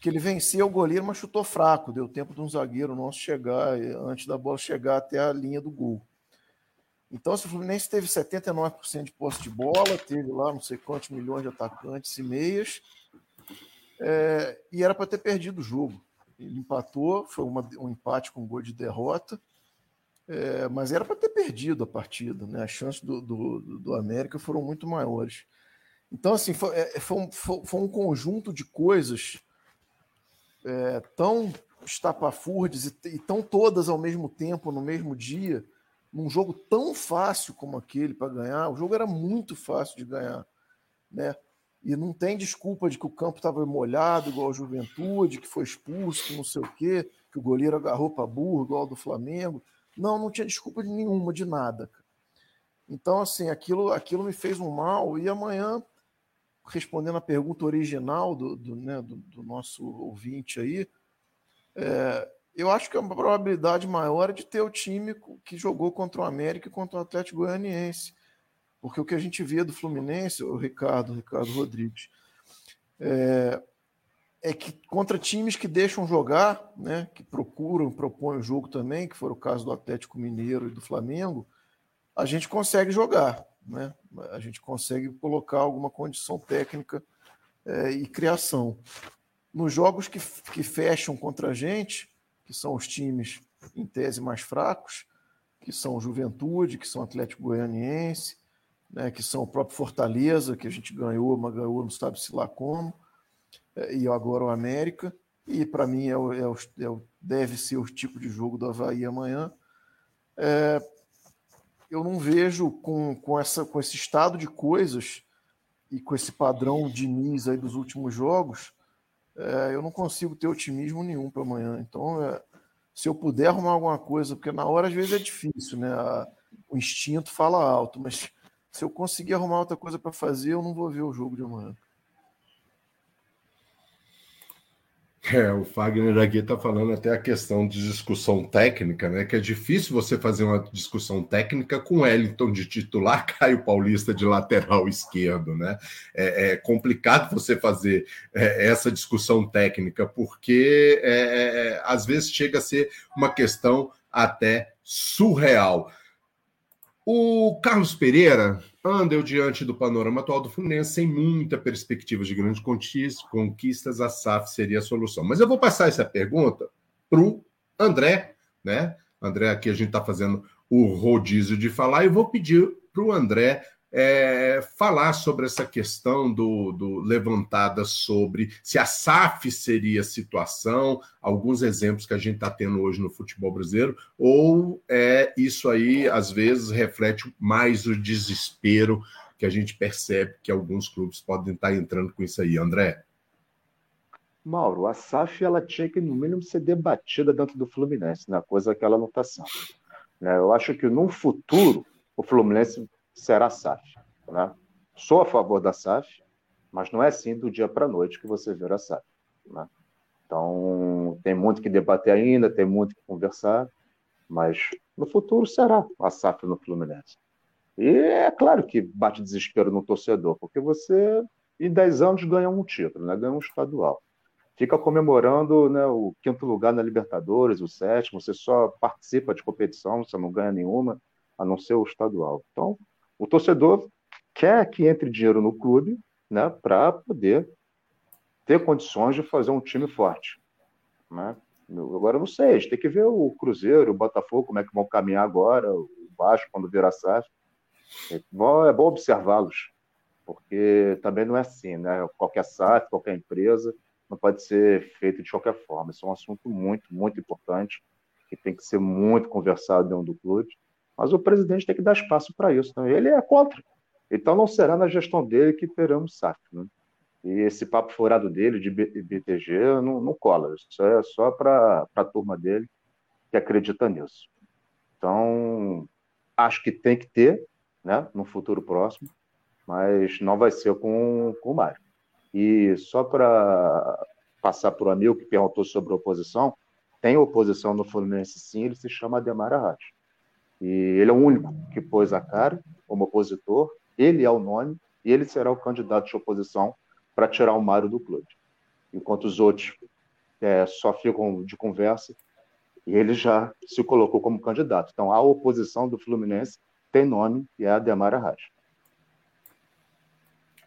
que ele venceu o goleiro, mas chutou fraco, deu tempo de um zagueiro nosso chegar, antes da bola chegar até a linha do gol. Então, se o Fluminense teve 79% de posse de bola, teve lá não sei quantos milhões de atacantes e meias, é, e era para ter perdido o jogo. Ele empatou, foi uma, um empate com um gol de derrota, é, mas era para ter perdido a partida. Né? As chances do, do, do América foram muito maiores. Então, assim, foi, é, foi, um, foi um, conjunto de coisas é, tão estapafúrdias e, e tão todas ao mesmo tempo, no mesmo dia, num jogo tão fácil como aquele para ganhar, o jogo era muito fácil de ganhar, né? E não tem desculpa de que o campo estava molhado, igual a Juventude, que foi expulso, que não sei o quê, que o goleiro agarrou para burro, igual do Flamengo. Não, não tinha desculpa de nenhuma, de nada. Então, assim, aquilo, aquilo me fez um mal. E amanhã, respondendo a pergunta original do, do, né, do, do nosso ouvinte aí, é, eu acho que a probabilidade maior é de ter o time que jogou contra o América e contra o Atlético Goianiense. Porque o que a gente via do Fluminense, o Ricardo, o Ricardo Rodrigues, é, é, que contra times que deixam jogar, né, que procuram, propõem o jogo também, que foi o caso do Atlético Mineiro e do Flamengo, a gente consegue jogar, né? A gente consegue colocar alguma condição técnica é, e criação. Nos jogos que, que fecham contra a gente, que são os times em tese mais fracos, que são Juventude, que são Atlético Goianiense, né, que são o próprio Fortaleza, que a gente ganhou, mas ganhou não sabe-se lá como, é, e agora o América, e para mim é o, é, o, é o, deve ser o tipo de jogo do Havaí amanhã. É, eu não vejo com, com, essa, com esse estado de coisas e com esse padrão de Nis aí dos últimos jogos, é, eu não consigo ter otimismo nenhum para amanhã. Então, é, se eu puder arrumar alguma coisa, porque na hora às vezes é difícil, né? A, o instinto fala alto, mas se eu conseguir arrumar outra coisa para fazer, eu não vou ver o jogo de amanhã. É, o Fagner aqui está falando até a questão de discussão técnica, né? Que é difícil você fazer uma discussão técnica com Wellington de titular, Caio Paulista de lateral esquerdo, né? É, é complicado você fazer é, essa discussão técnica, porque é, é, é às vezes chega a ser uma questão até surreal. O Carlos Pereira anda diante do panorama atual do Fluminense sem muita perspectiva de grandes conquistas, a SAF seria a solução. Mas eu vou passar essa pergunta para o André, né? André, aqui a gente está fazendo o rodízio de falar, e vou pedir para o André é, falar sobre essa questão do, do, levantada sobre se a SAF seria a situação, alguns exemplos que a gente está tendo hoje no futebol brasileiro, ou é isso aí às vezes reflete mais o desespero que a gente percebe que alguns clubes podem estar tá entrando com isso aí, André. Mauro, a SAF ela tinha que no mínimo ser debatida dentro do Fluminense, né? coisa que ela não está sendo. Né? Eu acho que no futuro o Fluminense será SAF. Né? Sou a favor da SAF, Mas não é assim do dia para a noite que você vira a SAF. Né? Então, tem muito que debater ainda, tem muito que conversar, mas no futuro será a SAF no Fluminense. E é claro que bate desespero no torcedor, porque você, em 10 anos, ganha um título, né? ganha um estadual. Fica comemorando né, o quinto lugar na Libertadores, o sétimo, você só participa de competição, você não ganha nenhuma, a não ser o estadual. Então, o torcedor quer que entre dinheiro no clube né, para poder ter condições de fazer um time forte. Né? Agora eu não sei, a gente tem que ver o Cruzeiro, o Botafogo, como é que vão caminhar agora, o Vasco quando virar SAF. É é bom observá-los, porque também não é assim, né? Qualquer SAF, qualquer empresa, não pode ser feito de qualquer forma. Isso é um assunto muito, muito importante, que tem que ser muito conversado dentro do clube. Mas o presidente tem que dar espaço para isso. Então, ele é contra. Então não será na gestão dele que teremos SAF. Né? E esse papo furado dele de BTG não, não cola. Isso é só para a turma dele que acredita nisso. Então, acho que tem que ter, né, no futuro próximo, mas não vai ser com, com o Mário. E só para passar para o amigo que perguntou sobre oposição, tem oposição no Fluminense sim, ele se chama Ademar Arras. E ele é o único que pôs a cara como opositor, ele é o nome, e ele será o candidato de oposição para tirar o Mário do clube. Enquanto os outros é, só ficam de conversa, e ele já se colocou como candidato. Então, a oposição do Fluminense tem nome e é a Ademar Arras.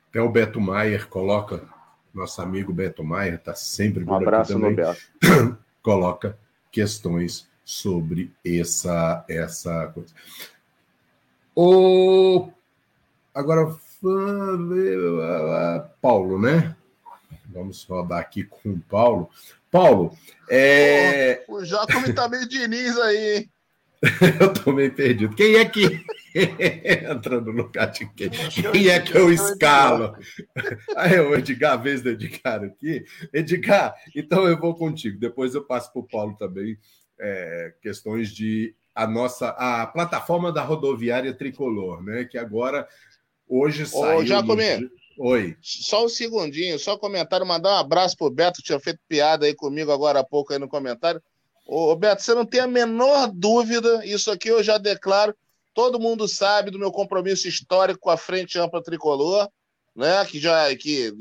Até o Beto Maier coloca, nosso amigo Beto Maier está sempre por um abraço aqui também, no Beto. coloca questões sobre essa, essa coisa. O... Agora, Paulo, né? Vamos rodar aqui com o Paulo. Paulo, é... o Jacome está meio Diniz aí, hein? eu tô meio perdido. Quem é que entra no lugar de quem? Quem é que eu escalo? Aí o Edgar, vez do Edgar aqui. Edgar, então eu vou contigo. Depois eu passo para o Paulo também é, questões de a nossa a plataforma da rodoviária tricolor, né? Que agora hoje saiu. Ô, Jacome, no... Oi. Só um segundinho, só comentário, mandar um abraço pro Beto, que tinha feito piada aí comigo agora há pouco aí no comentário. Ô, Beto, você não tem a menor dúvida, isso aqui eu já declaro, todo mundo sabe do meu compromisso histórico com a Frente Ampla Tricolor, né? Que já, que,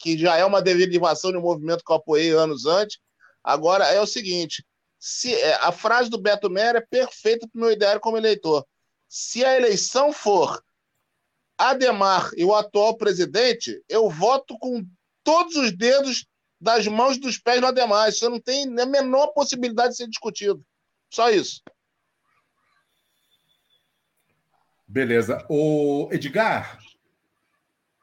que já é uma derivação de um movimento que eu apoiei anos antes. Agora é o seguinte: se é, a frase do Beto Mera é perfeita para o meu ideário como eleitor. Se a eleição for Ademar e o atual presidente, eu voto com todos os dedos das mãos dos pés no Ademar. Isso não tem a menor possibilidade de ser discutido. Só isso. Beleza. O Edgar,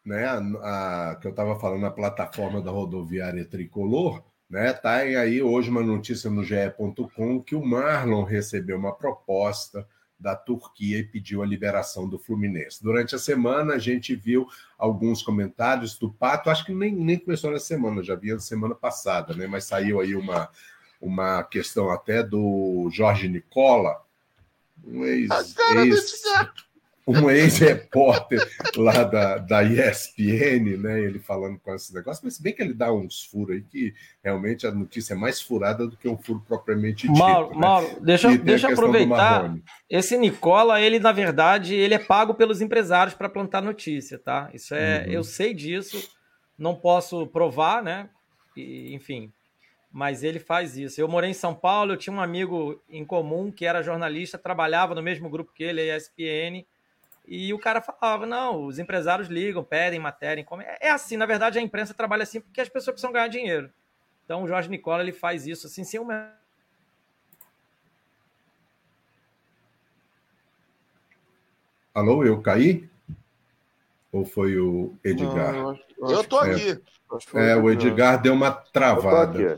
né, a, a que eu estava falando, a plataforma da rodoviária tricolor, né, tá aí hoje uma notícia no GE.com que o Marlon recebeu uma proposta da Turquia e pediu a liberação do Fluminense. Durante a semana, a gente viu alguns comentários do Pato, acho que nem, nem começou na semana, já havia semana passada, né? mas saiu aí uma, uma questão até do Jorge Nicola, um ex, ex, um ex-repórter lá da, da ESPN, né? Ele falando com esse negócio, mas se bem que ele dá uns furos aí que realmente a notícia é mais furada do que um furo propriamente dito. Mauro, né? Mauro deixa, deixa eu aproveitar. Esse Nicola, ele, na verdade, ele é pago pelos empresários para plantar notícia, tá? Isso é. Uhum. Eu sei disso, não posso provar, né? E, enfim. Mas ele faz isso. Eu morei em São Paulo, eu tinha um amigo em comum que era jornalista, trabalhava no mesmo grupo que ele, a ESPN e o cara falava: não, os empresários ligam, pedem matéria. É assim, na verdade, a imprensa trabalha assim porque as pessoas precisam ganhar dinheiro. Então o Jorge Nicola ele faz isso assim, sem uma. Alô, eu caí? Ou foi o Edgar? Não, eu tô aqui. É, é, o Edgar deu uma travada.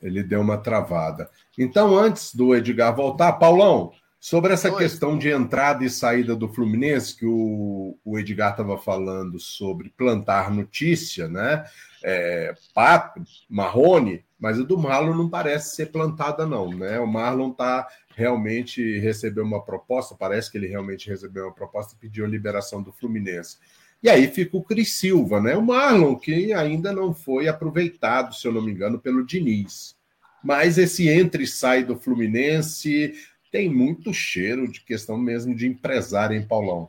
Ele deu uma travada. Então, antes do Edgar voltar, Paulão, Sobre essa Oi. questão de entrada e saída do Fluminense, que o, o Edgar estava falando sobre plantar notícia, né? É, Pato, Marrone, mas a do Marlon não parece ser plantada, não, né? O Marlon tá realmente recebeu uma proposta, parece que ele realmente recebeu uma proposta e pediu a liberação do Fluminense. E aí fica o Cris Silva, né? O Marlon, que ainda não foi aproveitado, se eu não me engano, pelo Diniz. Mas esse entra e sai do Fluminense tem muito cheiro de questão mesmo de empresário, em Paulão?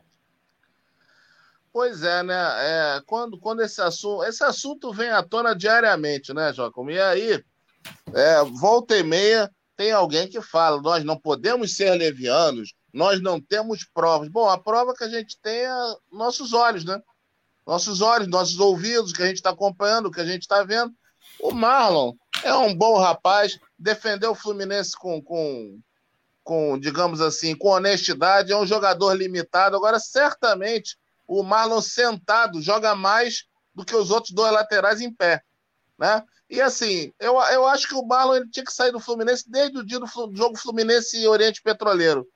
Pois é, né? É, quando, quando esse assunto. Esse assunto vem à tona diariamente, né, Joacom? E aí, é, volta e meia, tem alguém que fala: nós não podemos ser levianos, nós não temos provas. Bom, a prova que a gente tem é nossos olhos, né? Nossos olhos, nossos ouvidos, que a gente está acompanhando, que a gente está vendo. O Marlon é um bom rapaz, defendeu o Fluminense com, com, com, digamos assim, com honestidade, é um jogador limitado. Agora, certamente, o Marlon sentado joga mais do que os outros dois laterais em pé, né? E assim, eu, eu acho que o Marlon ele tinha que sair do Fluminense desde o dia do jogo Fluminense e Oriente Petroleiro.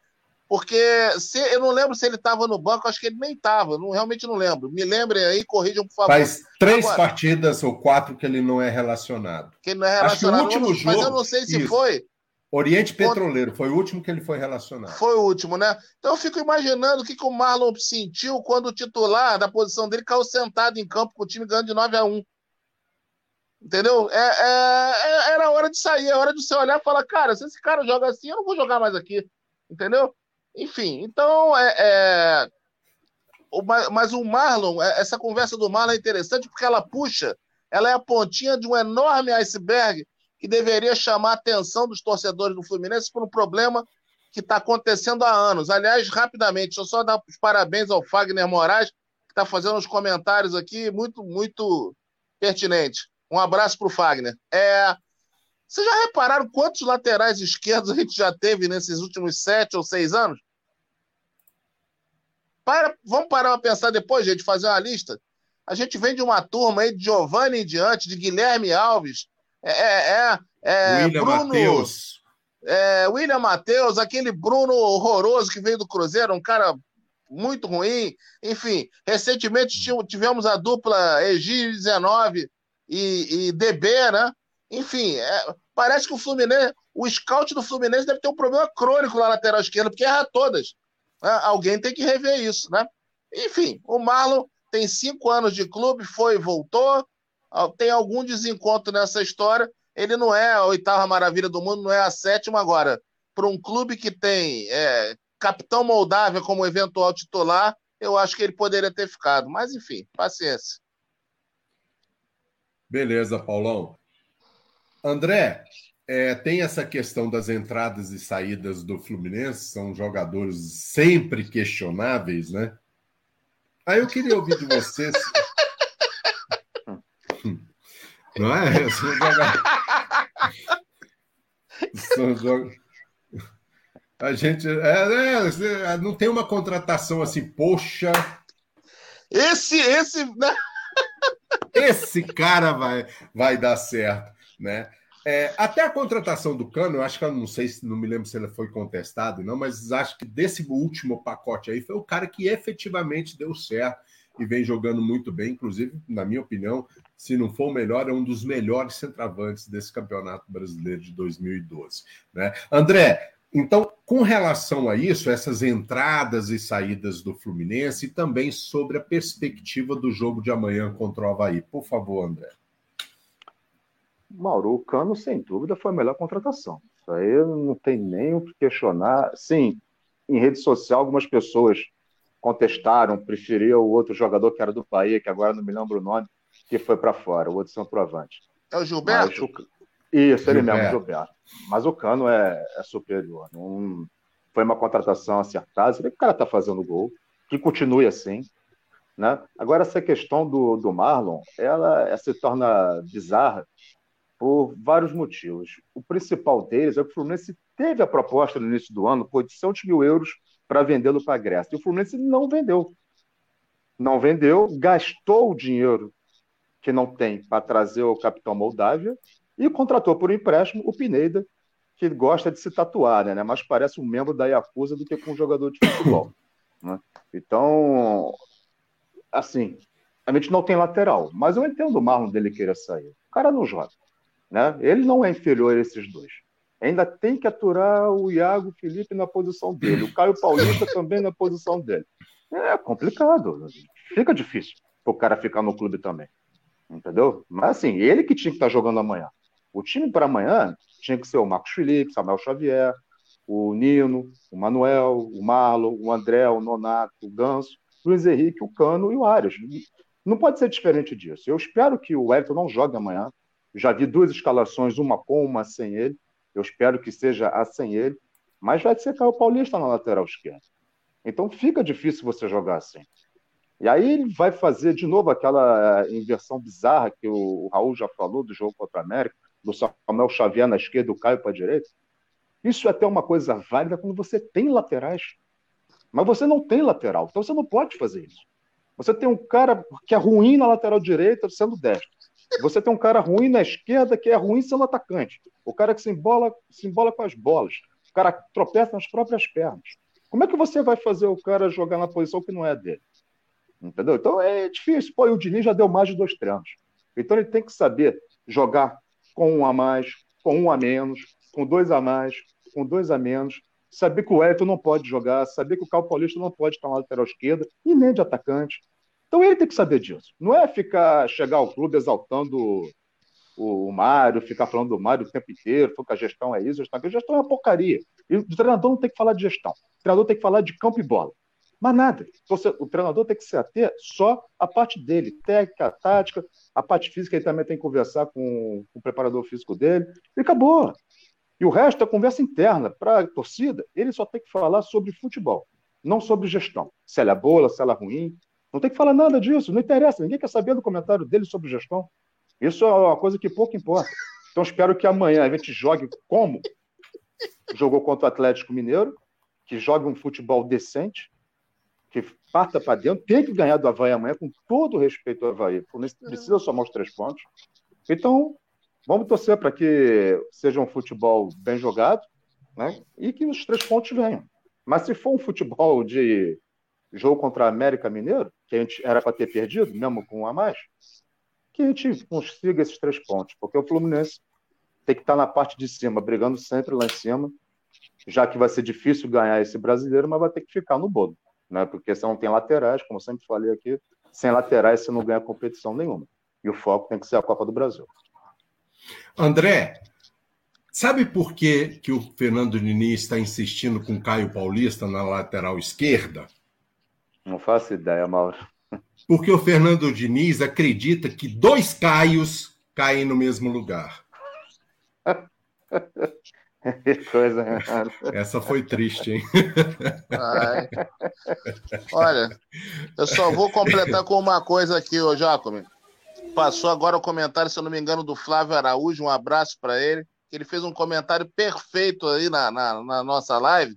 Porque se, eu não lembro se ele estava no banco, acho que ele nem estava, não, realmente não lembro. Me lembrem aí, corrijam, por favor. Faz três Agora, partidas ou quatro que ele não é relacionado. Que ele não é relacionado. Acho que o último jogo, mas eu não sei se isso. foi. Oriente Petroleiro, foi o último que ele foi relacionado. Foi o último, né? Então eu fico imaginando o que, que o Marlon sentiu quando o titular da posição dele caiu sentado em campo com o time ganhando de 9 a 1 Entendeu? É, é, é, era hora de sair, é hora de você olhar e falar, cara, se esse cara joga assim, eu não vou jogar mais aqui. Entendeu? Enfim, então é, é... Mas o Marlon, é, essa conversa do Marlon é interessante porque ela puxa, ela é a pontinha de um enorme iceberg que deveria chamar a atenção dos torcedores do Fluminense por um problema que está acontecendo há anos. Aliás, rapidamente, deixa eu só dar os parabéns ao Fagner Moraes, que está fazendo uns comentários aqui muito, muito pertinentes. Um abraço para o Fagner. É, vocês já repararam quantos laterais esquerdos a gente já teve nesses últimos sete ou seis anos? Para, vamos parar para pensar depois, gente, fazer uma lista. A gente vem de uma turma aí de Giovanni em diante, de Guilherme Alves, é, é, é, William Bruno, Mateus. É, William Matheus, aquele Bruno horroroso que veio do Cruzeiro, um cara muito ruim. Enfim, recentemente tivemos a dupla Egi 19 e, e DB, né? Enfim, é, parece que o Fluminense, o scout do Fluminense deve ter um problema crônico na lateral esquerda, porque erra todas. Né? Alguém tem que rever isso, né? Enfim, o Marlon tem cinco anos de clube, foi e voltou, tem algum desencontro nessa história. Ele não é a oitava maravilha do mundo, não é a sétima agora. Para um clube que tem é, capitão Moldávia como eventual titular, eu acho que ele poderia ter ficado. Mas, enfim, paciência. Beleza, Paulão. André, é, tem essa questão das entradas e saídas do Fluminense, são jogadores sempre questionáveis, né? Aí eu queria ouvir de vocês. Não é? Eu sou jogador. Sou jogador. A gente. É, é, não tem uma contratação assim, poxa. Esse, esse. Né? Esse cara vai, vai dar certo, né? É, até a contratação do Cano, eu acho que eu não sei se não me lembro se ele foi contestado, não, mas acho que desse último pacote aí foi o cara que efetivamente deu certo e vem jogando muito bem, inclusive, na minha opinião, se não for o melhor, é um dos melhores centravantes desse Campeonato Brasileiro de 2012. Né? André, então, com relação a isso, essas entradas e saídas do Fluminense e também sobre a perspectiva do jogo de amanhã contra o Havaí. Por favor, André. Mauro, o Cano, sem dúvida, foi a melhor contratação. Isso aí não tem nem o que questionar. Sim, em rede social, algumas pessoas contestaram, preferiam o outro jogador que era do Bahia, que agora não me lembro o nome, que foi para fora, o outro centroavante. É o Gilberto? O... Isso, ele mesmo, Gilberto. Mas o Cano é, é superior. Não... Foi uma contratação acertada. Você vê que o cara está fazendo gol, que continue assim. Né? Agora, essa questão do, do Marlon, ela, ela se torna bizarra por vários motivos. O principal deles é que o Fluminense teve a proposta no início do ano por 800 mil euros para vendê-lo para a Grécia. E o Fluminense não vendeu. Não vendeu, gastou o dinheiro que não tem para trazer o capitão Moldávia e contratou por empréstimo o Pineda, que gosta de se tatuar, né? Mas parece um membro da Yakuza do que com um jogador de futebol. Né? Então, assim, a gente não tem lateral, mas eu entendo o Marlon dele querer sair. O cara não joga. Né? Ele não é inferior a esses dois. Ainda tem que aturar o Iago Felipe na posição dele, o Caio Paulista também na posição dele. É complicado, Fica difícil o cara ficar no clube também. Entendeu? Mas assim, ele que tinha que estar tá jogando amanhã. O time para amanhã tinha que ser o Marcos Felipe, Samuel Xavier, o Nino, o Manuel, o Marlon, o André, o Nonato, o Ganso, o Luiz Henrique, o Cano e o Arias. Não pode ser diferente disso. Eu espero que o Everton não jogue amanhã. Já vi duas escalações, uma com, uma sem ele. Eu espero que seja a sem ele. Mas vai ser Caio Paulista na lateral esquerda. Então fica difícil você jogar assim. E aí ele vai fazer de novo aquela eh, inversão bizarra que o Raul já falou do jogo contra a América, do Samuel Xavier na esquerda o Caio para a direita. Isso é até uma coisa válida quando você tem laterais. Mas você não tem lateral, então você não pode fazer isso. Você tem um cara que é ruim na lateral direita sendo destro. Você tem um cara ruim na esquerda que é ruim sendo atacante. O cara que se embola, se embola com as bolas. O cara tropeça nas próprias pernas. Como é que você vai fazer o cara jogar na posição que não é dele? Entendeu? Então é difícil. Pô, e o Diniz já deu mais de dois treinos. Então ele tem que saber jogar com um a mais, com um a menos, com dois a mais, com dois a menos. Saber que o Everton não pode jogar, saber que o Cal Paulista não pode estar na lateral esquerda e nem de atacante. Então ele tem que saber disso. Não é ficar chegar ao clube exaltando o, Mário, ficar falando do Mário o tempo inteiro, que a gestão é isso, a gestão, a gestão é uma porcaria. E o treinador não tem que falar de gestão. O treinador tem que falar de campo e bola. Mas nada. Você, o treinador tem que se ater só a parte dele, técnica, tática, a parte física ele também tem que conversar com, com o preparador físico dele, e acabou. E o resto é conversa interna. Para a torcida, ele só tem que falar sobre futebol, não sobre gestão. Se ela é boa, se ela é ruim. Não tem que falar nada disso, não interessa. Ninguém quer saber do comentário dele sobre gestão. Isso é uma coisa que pouco importa. Então espero que amanhã a gente jogue como jogou contra o Atlético Mineiro, que jogue um futebol decente, que parta para dentro, tem que ganhar do Havaí amanhã, com todo o respeito ao Havaí. Precisa somar os três pontos. Então, vamos torcer para que seja um futebol bem jogado né? e que os três pontos venham. Mas se for um futebol de jogo contra a América Mineiro, que a gente era para ter perdido, mesmo com um a mais, que a gente consiga esses três pontos, porque o Fluminense tem que estar na parte de cima, brigando sempre lá em cima, já que vai ser difícil ganhar esse brasileiro, mas vai ter que ficar no bolo né? Porque você não tem laterais, como eu sempre falei aqui, sem laterais você não ganha competição nenhuma. E o foco tem que ser a Copa do Brasil. André, sabe por que, que o Fernando Diniz está insistindo com o Caio Paulista na lateral esquerda? Não faço ideia, Mauro. Porque o Fernando Diniz acredita que dois Caios caem no mesmo lugar. Que coisa, Essa foi triste, hein? Ai. Olha, eu só vou completar com uma coisa aqui, ô Jacome. Passou agora o comentário, se eu não me engano, do Flávio Araújo. Um abraço para ele. Ele fez um comentário perfeito aí na, na, na nossa live.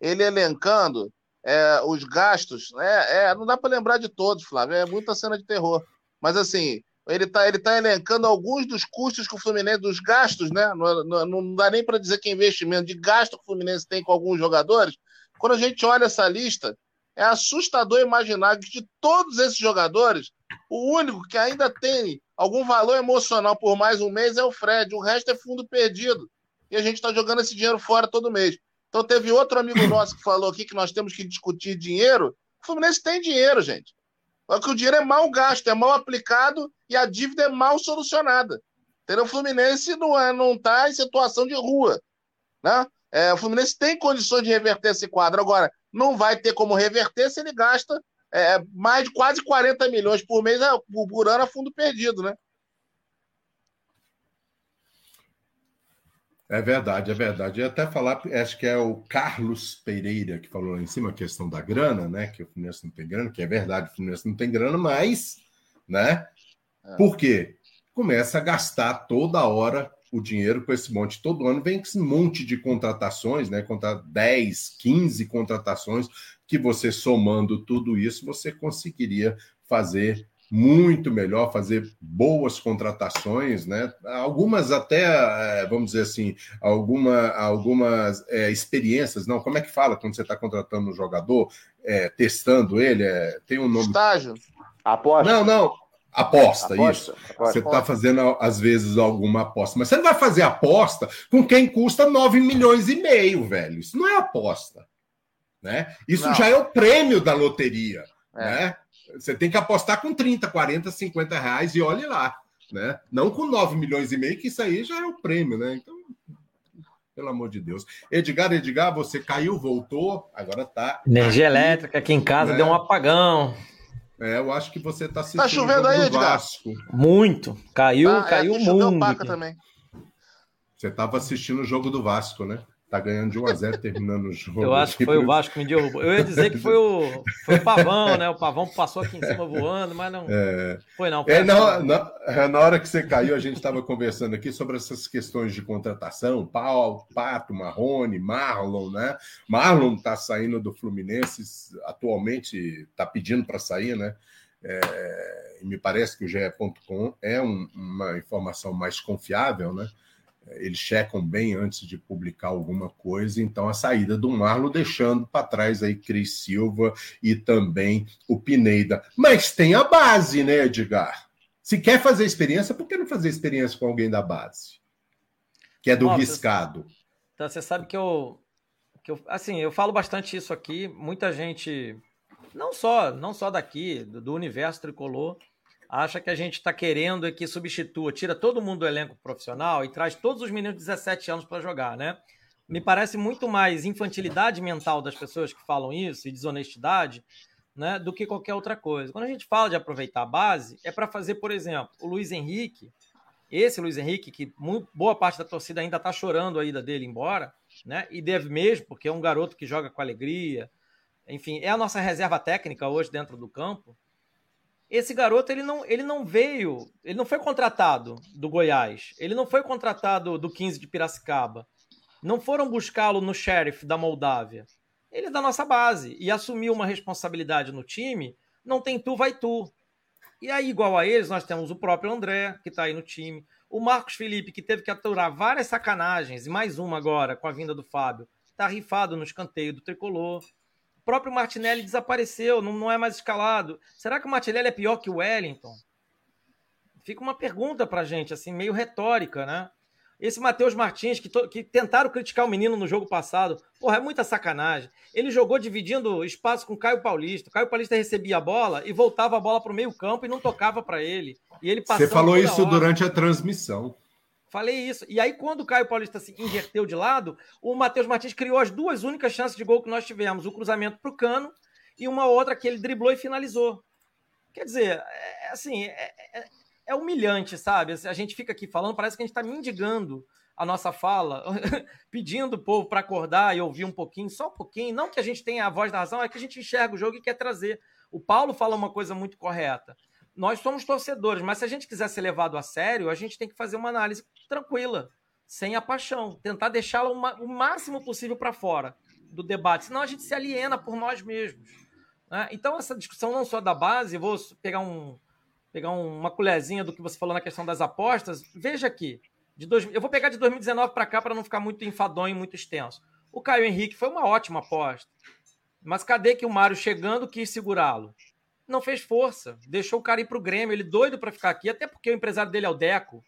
Ele elencando é, os gastos. É, é não dá para lembrar de todos, Flávio. É muita cena de terror. Mas assim, ele está ele tá elencando alguns dos custos que o Fluminense, dos gastos, né? Não, não, não dá nem para dizer que é investimento, de gasto que o Fluminense tem com alguns jogadores. Quando a gente olha essa lista, é assustador imaginar que de todos esses jogadores, o único que ainda tem algum valor emocional por mais um mês é o Fred. O resto é fundo perdido. E a gente está jogando esse dinheiro fora todo mês. Então teve outro amigo nosso que falou aqui que nós temos que discutir dinheiro. O Fluminense tem dinheiro, gente. Só que o dinheiro é mal gasto, é mal aplicado e a dívida é mal solucionada. Entendeu? O Fluminense não está é, não tá em situação de rua. Né? É, o Fluminense tem condições de reverter esse quadro. Agora, não vai ter como reverter se ele gasta é, mais de quase 40 milhões por mês é, por ano a fundo perdido, né? É verdade, é verdade. Eu até falar, acho que é o Carlos Pereira que falou lá em cima a questão da grana, né? Que o Fluminense não tem grana, que é verdade, o Fluminense não tem grana, mas, né? É. Por quê? Começa a gastar toda hora o dinheiro com esse monte. Todo ano vem esse monte de contratações, né? Contra 10, 15 contratações, que você somando tudo isso, você conseguiria fazer muito melhor, fazer boas contratações, né? Algumas até, é, vamos dizer assim, alguma, algumas é, experiências, não, como é que fala quando você está contratando um jogador, é, testando ele, é, tem um nome... Estágio. Aposta. Não, não, aposta, aposta isso. Aposta. Você está fazendo, às vezes, alguma aposta, mas você não vai fazer aposta com quem custa 9 milhões e meio, velho, isso não é aposta, né? Isso não. já é o prêmio da loteria, é. né? Você tem que apostar com 30, 40, 50 reais e olhe lá. Né? Não com 9 milhões e meio, que isso aí já é o prêmio, né? Então, pelo amor de Deus. Edgar, Edgar, você caiu, voltou, agora tá. Energia aqui, elétrica aqui em casa né? deu um apagão. É, eu acho que você tá assistindo. Tá chovendo aí, Edgar? Vasco. Muito. Caiu, ah, caiu é, muito. Também. Você tava assistindo o jogo do Vasco, né? Tá ganhando de 1 a 0 terminando o jogo. Eu acho que foi o Vasco que me derrubou. Eu ia dizer que foi o, foi o Pavão, né? O Pavão passou aqui em cima voando, mas não. É... Foi não. Foi é, na, na, é, na, hora que você caiu, a gente estava conversando aqui sobre essas questões de contratação. Pau, Pato, Marrone, Marlon, né? Marlon tá saindo do Fluminense, atualmente tá pedindo para sair, né? É, e me parece que o GE.com é um, uma informação mais confiável, né? Eles checam bem antes de publicar alguma coisa, então a saída do Marlon deixando para trás aí Cris Silva e também o Pineda. Mas tem a base, né, Edgar? Se quer fazer experiência, por que não fazer experiência com alguém da base? Que é do Nossa, riscado. Então, você sabe que eu, que eu assim, eu falo bastante isso aqui, muita gente não só, não só daqui, do, do universo tricolor, acha que a gente está querendo é que substitua, tira todo mundo do elenco profissional e traz todos os meninos de 17 anos para jogar, né? Me parece muito mais infantilidade mental das pessoas que falam isso e desonestidade, né, do que qualquer outra coisa. Quando a gente fala de aproveitar a base, é para fazer, por exemplo, o Luiz Henrique, esse Luiz Henrique, que muito, boa parte da torcida ainda está chorando a ida dele embora, né? E deve mesmo, porque é um garoto que joga com alegria. Enfim, é a nossa reserva técnica hoje dentro do campo esse garoto ele não, ele não veio, ele não foi contratado do Goiás, ele não foi contratado do 15 de Piracicaba. Não foram buscá-lo no Sheriff da Moldávia. Ele é da nossa base e assumiu uma responsabilidade no time. Não tem tu, vai tu. E aí, igual a eles, nós temos o próprio André, que está aí no time. O Marcos Felipe, que teve que aturar várias sacanagens, e mais uma agora com a vinda do Fábio. Está rifado no escanteio do tricolor próprio Martinelli desapareceu, não, não é mais escalado. Será que o Martinelli é pior que o Wellington? Fica uma pergunta pra gente, assim, meio retórica, né? Esse Matheus Martins, que, to, que tentaram criticar o menino no jogo passado, porra, é muita sacanagem. Ele jogou dividindo espaço com Caio Paulista. O Caio Paulista recebia a bola e voltava a bola para o meio campo e não tocava para ele. E ele Você falou isso durante a transmissão. Falei isso. E aí, quando o Caio Paulista se inverteu de lado, o Matheus Martins criou as duas únicas chances de gol que nós tivemos: o cruzamento para o cano e uma outra que ele driblou e finalizou. Quer dizer, é, assim, é, é, é humilhante, sabe? A gente fica aqui falando, parece que a gente está mendigando a nossa fala, pedindo o povo para acordar e ouvir um pouquinho, só um pouquinho. Não que a gente tenha a voz da razão, é que a gente enxerga o jogo e quer trazer. O Paulo fala uma coisa muito correta nós somos torcedores, mas se a gente quiser ser levado a sério, a gente tem que fazer uma análise tranquila, sem a paixão, tentar deixá-la o máximo possível para fora do debate, senão a gente se aliena por nós mesmos. Né? Então, essa discussão não só da base, vou pegar, um, pegar uma colherzinha do que você falou na questão das apostas. Veja aqui, de dois, eu vou pegar de 2019 para cá para não ficar muito enfadonho, muito extenso. O Caio Henrique foi uma ótima aposta, mas cadê que o Mário chegando quis segurá-lo? Não fez força, deixou o cara ir pro Grêmio, ele doido para ficar aqui, até porque o empresário dele é o Deco,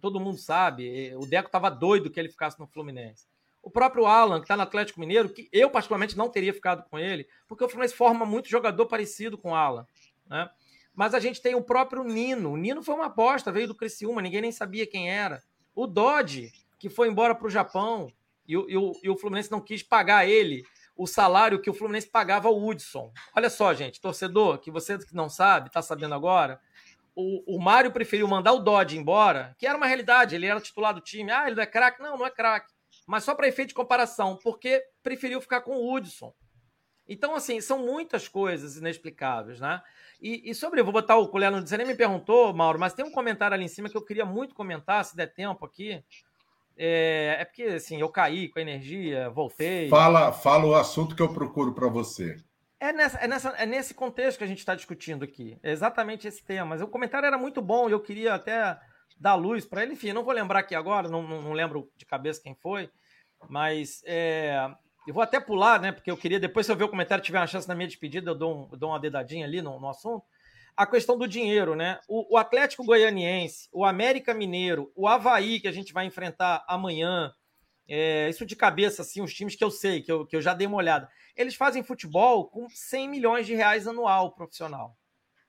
todo mundo sabe, o Deco tava doido que ele ficasse no Fluminense. O próprio Alan, que está no Atlético Mineiro, que eu particularmente não teria ficado com ele, porque o Fluminense forma muito jogador parecido com o Alan, né? Mas a gente tem o próprio Nino. O Nino foi uma aposta, veio do Criciúma, ninguém nem sabia quem era. O Dodge, que foi embora para o Japão e o, e, o, e o Fluminense não quis pagar ele o salário que o Fluminense pagava ao Hudson. Olha só, gente, torcedor, que você que não sabe, está sabendo agora, o, o Mário preferiu mandar o Dodge embora, que era uma realidade, ele era titular do time. Ah, ele não é craque? Não, não é craque. Mas só para efeito de comparação, porque preferiu ficar com o Hudson. Então, assim, são muitas coisas inexplicáveis, né? E, e sobre, vou botar o colher. Você nem me perguntou, Mauro, mas tem um comentário ali em cima que eu queria muito comentar, se der tempo aqui, é, é, porque assim, eu caí com a energia, voltei. Fala, fala o assunto que eu procuro para você. É, nessa, é, nessa, é nesse contexto que a gente está discutindo aqui. É exatamente esse tema. Mas o comentário era muito bom e eu queria até dar luz para ele. Enfim, não vou lembrar aqui agora, não, não, não lembro de cabeça quem foi, mas é, eu vou até pular, né? Porque eu queria, depois, se eu ver o comentário tiver uma chance na minha despedida, eu dou, um, eu dou uma dedadinha ali no, no assunto a questão do dinheiro, né? O, o, Atlético Goianiense, o América Mineiro, o Havaí, que a gente vai enfrentar amanhã, é, isso de cabeça, assim, os times que eu sei, que eu, que eu já dei uma olhada, eles fazem futebol com 100 milhões de reais anual profissional.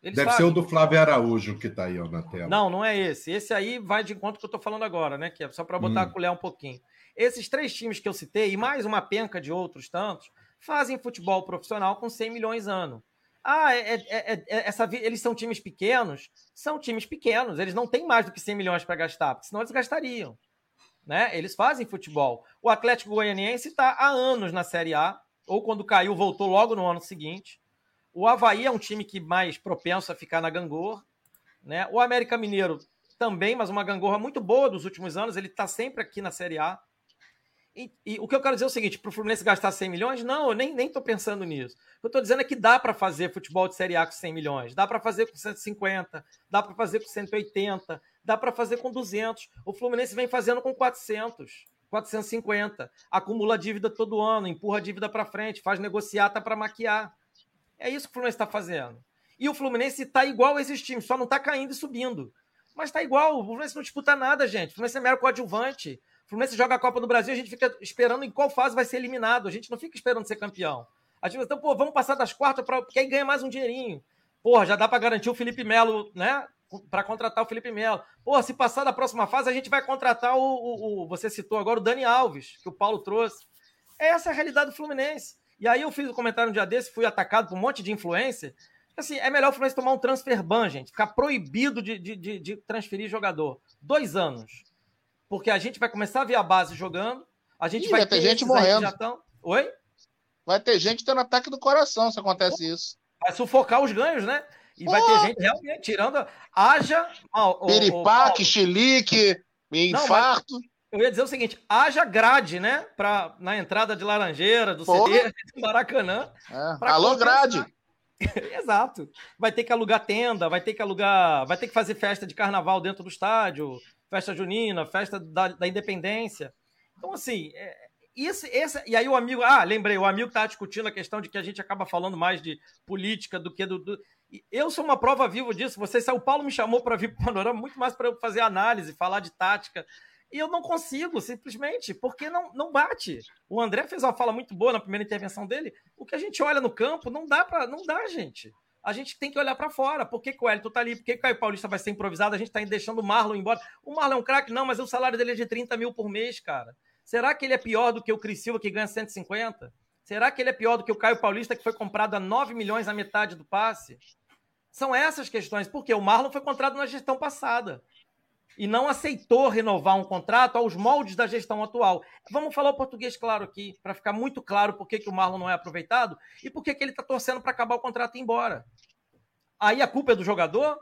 Eles Deve sabem. ser o do Flávio Araújo que está aí ó, na tela. Não, não é esse. Esse aí vai de encontro que eu estou falando agora, né? Que é só para botar hum. a colher um pouquinho. Esses três times que eu citei, e mais uma penca de outros tantos, fazem futebol profissional com 100 milhões ano. Ah, é, é, é, é essa, eles são times pequenos? São times pequenos. Eles não têm mais do que 100 milhões para gastar, porque senão eles gastariam. Né? Eles fazem futebol. O Atlético Goianiense está há anos na Série A, ou quando caiu, voltou logo no ano seguinte. O Havaí é um time que mais propenso a ficar na gangorra. Né? O América Mineiro também, mas uma gangorra muito boa dos últimos anos. Ele está sempre aqui na Série A. E, e, o que eu quero dizer é o seguinte: para o Fluminense gastar 100 milhões, não, eu nem estou pensando nisso. O que eu estou dizendo é que dá para fazer futebol de Série A com 100 milhões, dá para fazer com 150, dá para fazer com 180, dá para fazer com 200. O Fluminense vem fazendo com 400, 450. Acumula dívida todo ano, empurra a dívida para frente, faz negociata para maquiar. É isso que o Fluminense está fazendo. E o Fluminense está igual a esses times, só não está caindo e subindo. Mas está igual, o Fluminense não disputa nada, gente. O Fluminense é mero coadjuvante. O Fluminense joga a Copa do Brasil, a gente fica esperando em qual fase vai ser eliminado. A gente não fica esperando ser campeão. A gente então, pô, vamos passar das quartas para porque aí ganha mais um dinheirinho. Porra, já dá para garantir o Felipe Melo, né? Para contratar o Felipe Melo. Pô, se passar da próxima fase, a gente vai contratar o, o, o, Você citou agora o Dani Alves, que o Paulo trouxe. Essa é a realidade do Fluminense. E aí eu fiz um comentário um dia desse, fui atacado por um monte de influência. Assim, é melhor o Fluminense tomar um transfer ban, gente. Ficar proibido de, de, de, de transferir jogador. Dois anos porque a gente vai começar a ver a base jogando, a gente Ih, vai, vai, ter, gente morrendo. Tão... Oi? Vai ter gente tendo ataque do coração se acontece Pô, isso. Vai sufocar os ganhos, né? E Pô. vai ter gente realmente tirando. Haja. Piripaque, chilique, infarto. Não, eu ia dizer o seguinte: haja grade, né? Pra, na entrada de Laranjeira, do CD, do Maracanã. É. Alô, grade! Exato. Vai ter que alugar tenda, vai ter que alugar. Vai ter que fazer festa de carnaval dentro do estádio festa junina, festa da, da independência. Então, assim, é, esse, esse, e aí o amigo, ah, lembrei, o amigo está discutindo a questão de que a gente acaba falando mais de política do que do. do eu sou uma prova viva disso. Você, o Paulo me chamou para vir para o Panorama muito mais para eu fazer análise, falar de tática. E eu não consigo, simplesmente, porque não, não bate. O André fez uma fala muito boa na primeira intervenção dele. O que a gente olha no campo não dá para, não dá, gente a gente tem que olhar para fora. Por que, que o Elton tá ali? Por que, que o Caio Paulista vai ser improvisado? A gente tá deixando o Marlon embora. O Marlon é um craque? Não, mas o salário dele é de 30 mil por mês, cara. Será que ele é pior do que o Cris Silva, que ganha 150? Será que ele é pior do que o Caio Paulista, que foi comprado a 9 milhões a metade do passe? São essas questões. Porque o Marlon foi comprado na gestão passada e não aceitou renovar um contrato aos moldes da gestão atual. Vamos falar o português claro aqui, para ficar muito claro por que, que o Marlon não é aproveitado e por que, que ele está torcendo para acabar o contrato e ir embora. Aí a culpa é do jogador?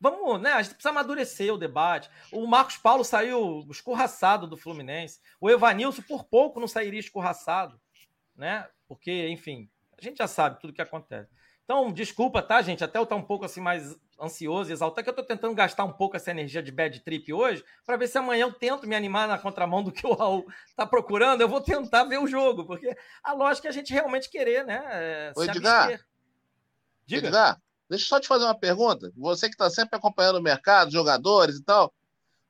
Vamos, né? A gente precisa amadurecer o debate. O Marcos Paulo saiu escorraçado do Fluminense. O Evanilson, por pouco, não sairia escorraçado, né? Porque, enfim, a gente já sabe tudo que acontece. Então, desculpa, tá, gente? Até eu estar um pouco assim mais ansioso e exaltar, que eu estou tentando gastar um pouco essa energia de bad trip hoje, para ver se amanhã eu tento me animar na contramão do que o Raul está procurando. Eu vou tentar ver o jogo, porque a lógica é a gente realmente querer, né? É, Oi, Edgar. Diga. Edgar, deixa eu só te fazer uma pergunta. Você que está sempre acompanhando o mercado, jogadores e tal.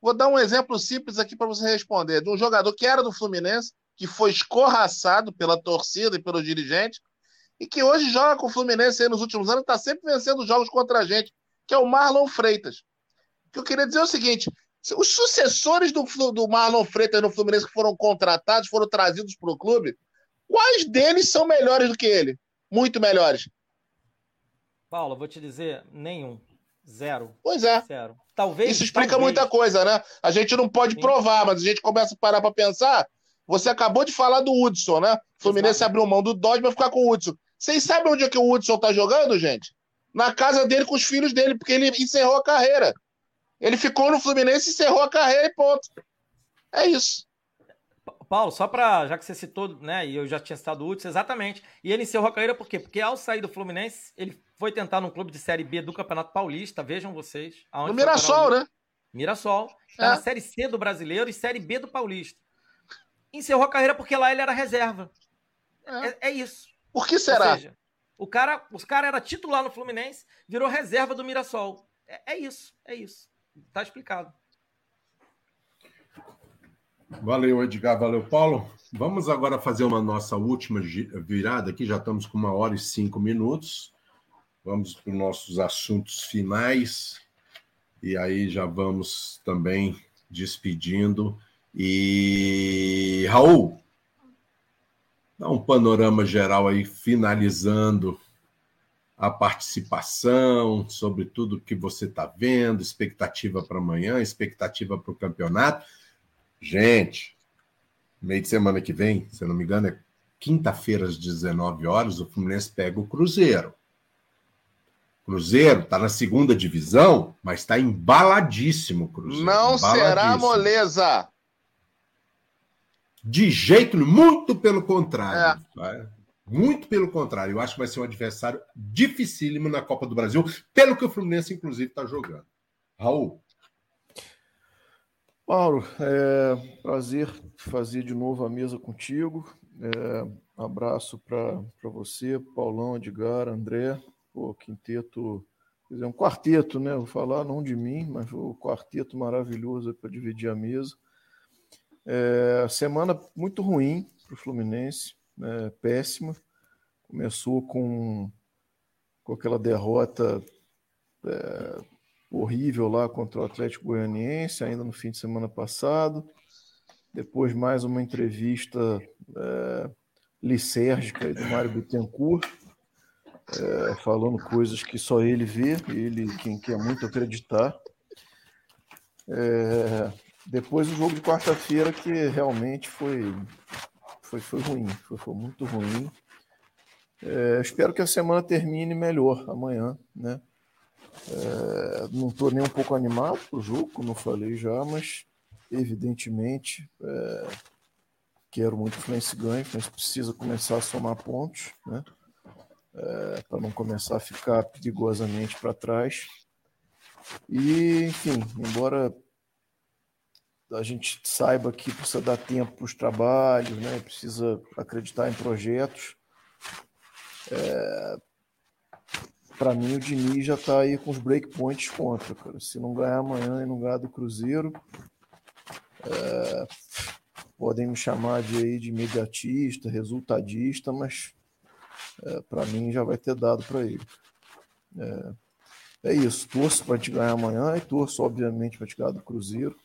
Vou dar um exemplo simples aqui para você responder. De um jogador que era do Fluminense, que foi escorraçado pela torcida e pelo dirigente, e que hoje joga com o Fluminense nos últimos anos, está sempre vencendo jogos contra a gente, que é o Marlon Freitas. O que eu queria dizer é o seguinte: os sucessores do, do Marlon Freitas no Fluminense que foram contratados, foram trazidos para o clube, quais deles são melhores do que ele? Muito melhores. Paulo, vou te dizer, nenhum. Zero. Pois é. Zero. Talvez. Isso explica talvez. muita coisa, né? A gente não pode Sim. provar, mas a gente começa a parar para pensar. Você acabou de falar do Hudson, né? O Fluminense Exato. abriu mão do Dodge para ficar com o Hudson. Vocês sabem onde é que o Hudson tá jogando, gente? Na casa dele com os filhos dele, porque ele encerrou a carreira. Ele ficou no Fluminense, encerrou a carreira e ponto. É isso. Paulo, só para já que você citou, né, e eu já tinha citado o Hudson, exatamente. E ele encerrou a carreira por quê? Porque ao sair do Fluminense, ele foi tentar num clube de Série B do Campeonato Paulista, vejam vocês. No Mirassol, né? Mirassol. Está é. na Série C do Brasileiro e Série B do Paulista. Encerrou a carreira porque lá ele era reserva. É, é, é isso. Por que será? Seja, o cara, os cara era titular no Fluminense, virou reserva do Mirassol. É, é isso, é isso. Tá explicado. Valeu, Edgar, valeu, Paulo. Vamos agora fazer uma nossa última virada aqui, já estamos com uma hora e cinco minutos. vamos para os nossos assuntos finais e aí já vamos também despedindo. E Raul, dá um panorama geral aí, finalizando a participação, sobre tudo que você está vendo, expectativa para amanhã, expectativa para o campeonato. Gente, meio de semana que vem, se eu não me engano, é quinta-feira às 19 horas, o Fluminense pega o Cruzeiro. Cruzeiro está na segunda divisão, mas está embaladíssimo, Cruzeiro. Não será moleza. De jeito nenhum, muito pelo contrário. É. Muito pelo contrário. Eu acho que vai ser um adversário dificílimo na Copa do Brasil, pelo que o Fluminense, inclusive, está jogando. Raul. Mauro, é prazer fazer de novo a mesa contigo. É, abraço para você, Paulão, Edgar, André, o quinteto, quer dizer, um quarteto, né? Vou falar não de mim, mas o quarteto maravilhoso para dividir a mesa. É, semana muito ruim para o Fluminense, né? péssima. Começou com, com aquela derrota é, horrível lá contra o Atlético Goianiense, ainda no fim de semana passado. Depois mais uma entrevista é, licérgica do Mário Bittencourt, é, falando coisas que só ele vê, ele quem quer muito acreditar. É, depois o jogo de quarta-feira que realmente foi, foi, foi ruim, foi, foi muito ruim. É, espero que a semana termine melhor amanhã, né? É, não estou nem um pouco animado para o jogo, como eu falei já, mas evidentemente é, quero muito que o Fluminense ganhe, mas precisa começar a somar pontos, né? é, para não começar a ficar perigosamente para trás. E, enfim, embora a gente saiba que precisa dar tempo para os trabalhos, né? precisa acreditar em projetos. É... Para mim, o Diniz já está aí com os breakpoints contra. Cara. Se não ganhar amanhã e não ganhar do Cruzeiro, é... podem me chamar de, aí, de imediatista, resultadista, mas é, para mim já vai ter dado para ele. É, é, isso, torço para te ganhar amanhã e torço, obviamente, para te ganhar do Cruzeiro.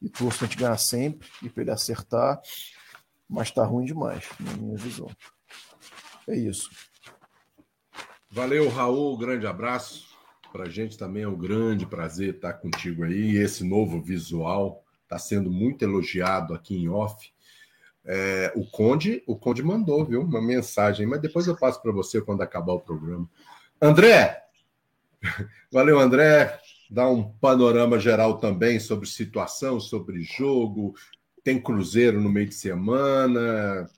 E torço para te ganhar sempre e para ele acertar, mas está ruim demais, na minha visão. É isso. Valeu, Raul, grande abraço. Para a gente também é um grande prazer estar contigo aí. Esse novo visual está sendo muito elogiado aqui em off. É, o Conde, o Conde mandou, viu, uma mensagem, mas depois eu passo para você quando acabar o programa. André, valeu, André. Dá um panorama geral também sobre situação, sobre jogo. Tem Cruzeiro no meio de semana.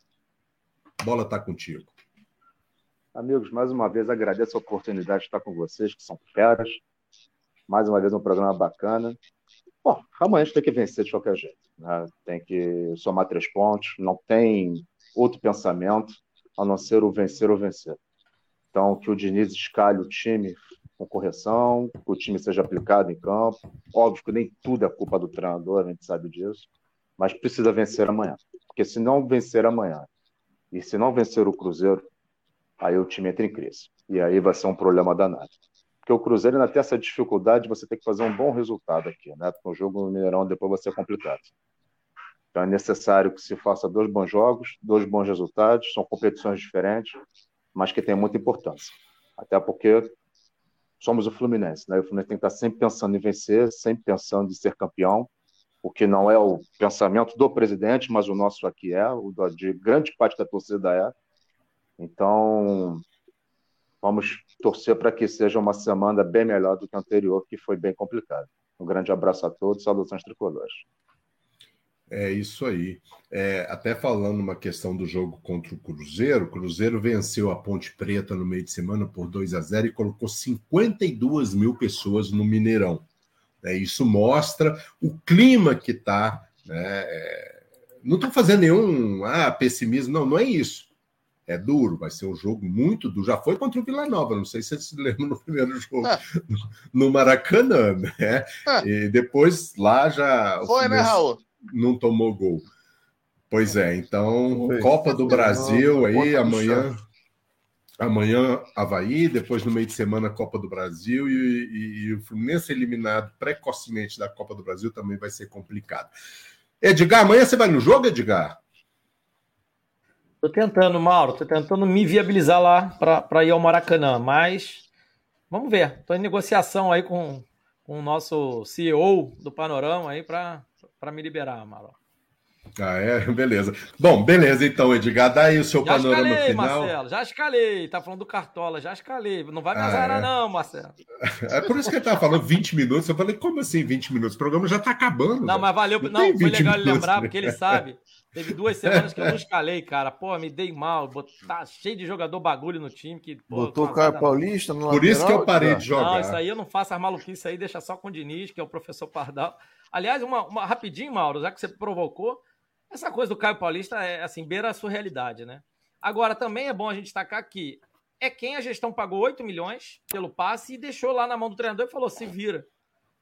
bola está contigo. Amigos, mais uma vez agradeço a oportunidade de estar com vocês, que são feras. Mais uma vez um programa bacana. Bom, amanhã a gente tem que vencer de qualquer jeito. Né? Tem que somar três pontos, não tem outro pensamento a não ser o vencer ou vencer. Então, que o Diniz escalhe o time com correção, que o time seja aplicado em campo. Óbvio que nem tudo é culpa do treinador, a gente sabe disso, mas precisa vencer amanhã. Porque se não vencer amanhã e se não vencer o Cruzeiro, aí o time entra em crise. E aí vai ser um problema danado porque o Cruzeiro ainda tem essa dificuldade de você ter que fazer um bom resultado aqui, né? Porque o jogo no Mineirão depois vai ser complicado. Então é necessário que se faça dois bons jogos, dois bons resultados, são competições diferentes, mas que têm muita importância. Até porque somos o Fluminense, né? O Fluminense tem que estar sempre pensando em vencer, sempre pensando em ser campeão, o que não é o pensamento do presidente, mas o nosso aqui é, o de grande parte da torcida é. Então, Vamos torcer para que seja uma semana bem melhor do que a anterior, que foi bem complicada. Um grande abraço a todos, saudações tricolores. É isso aí. É, até falando uma questão do jogo contra o Cruzeiro, o Cruzeiro venceu a Ponte Preta no meio de semana por 2 a 0 e colocou 52 mil pessoas no Mineirão. É, isso mostra o clima que está. Né? É, não estou fazendo nenhum ah, pessimismo, não, não é isso é duro, vai ser um jogo muito duro. Já foi contra o Vila Nova, não sei se vocês se lembram no primeiro jogo ah. no Maracanã, né? Ah. E depois lá já. Foi, né, Raul? Não tomou gol. Pois é, então, foi. Copa do Brasil não, aí amanhã. Amanhã, Havaí, depois no meio de semana, Copa do Brasil e, e, e, o Fluminense eliminado precocemente da Copa do Brasil também vai ser complicado. Edgar, amanhã você vai no jogo, Edgar? Tô tentando, Mauro, tô tentando me viabilizar lá para ir ao Maracanã, mas vamos ver. Tô em negociação aí com, com o nosso CEO do Panorama aí para me liberar, Mauro. Ah, é? Beleza. Bom, beleza então, Edgar. Dá aí o seu já panorama escalei, final. Marcelo, já escalei. Tá falando do Cartola, já escalei. Não vai me azarar, ah, é. não, Marcelo. É por isso que ele tava falando 20 minutos. Eu falei, como assim 20 minutos? O programa já tá acabando. Não, velho. mas valeu. Não, não foi legal ele lembrar, porque ele sabe. Teve duas semanas que eu não escalei, cara. Pô, me dei mal. Tá cheio de jogador bagulho no time. Que, pô, Botou o Caio Paulista no Por lateral, isso que eu parei cara. de jogar. Não, isso aí eu não faço as maluquices aí, deixa só com o Diniz, que é o professor Pardal. Aliás, uma, uma rapidinho, Mauro, já que você provocou. Essa coisa do Caio Paulista é assim, beira a sua realidade, né? Agora, também é bom a gente destacar que é quem a gestão pagou 8 milhões pelo passe e deixou lá na mão do treinador e falou: se vira.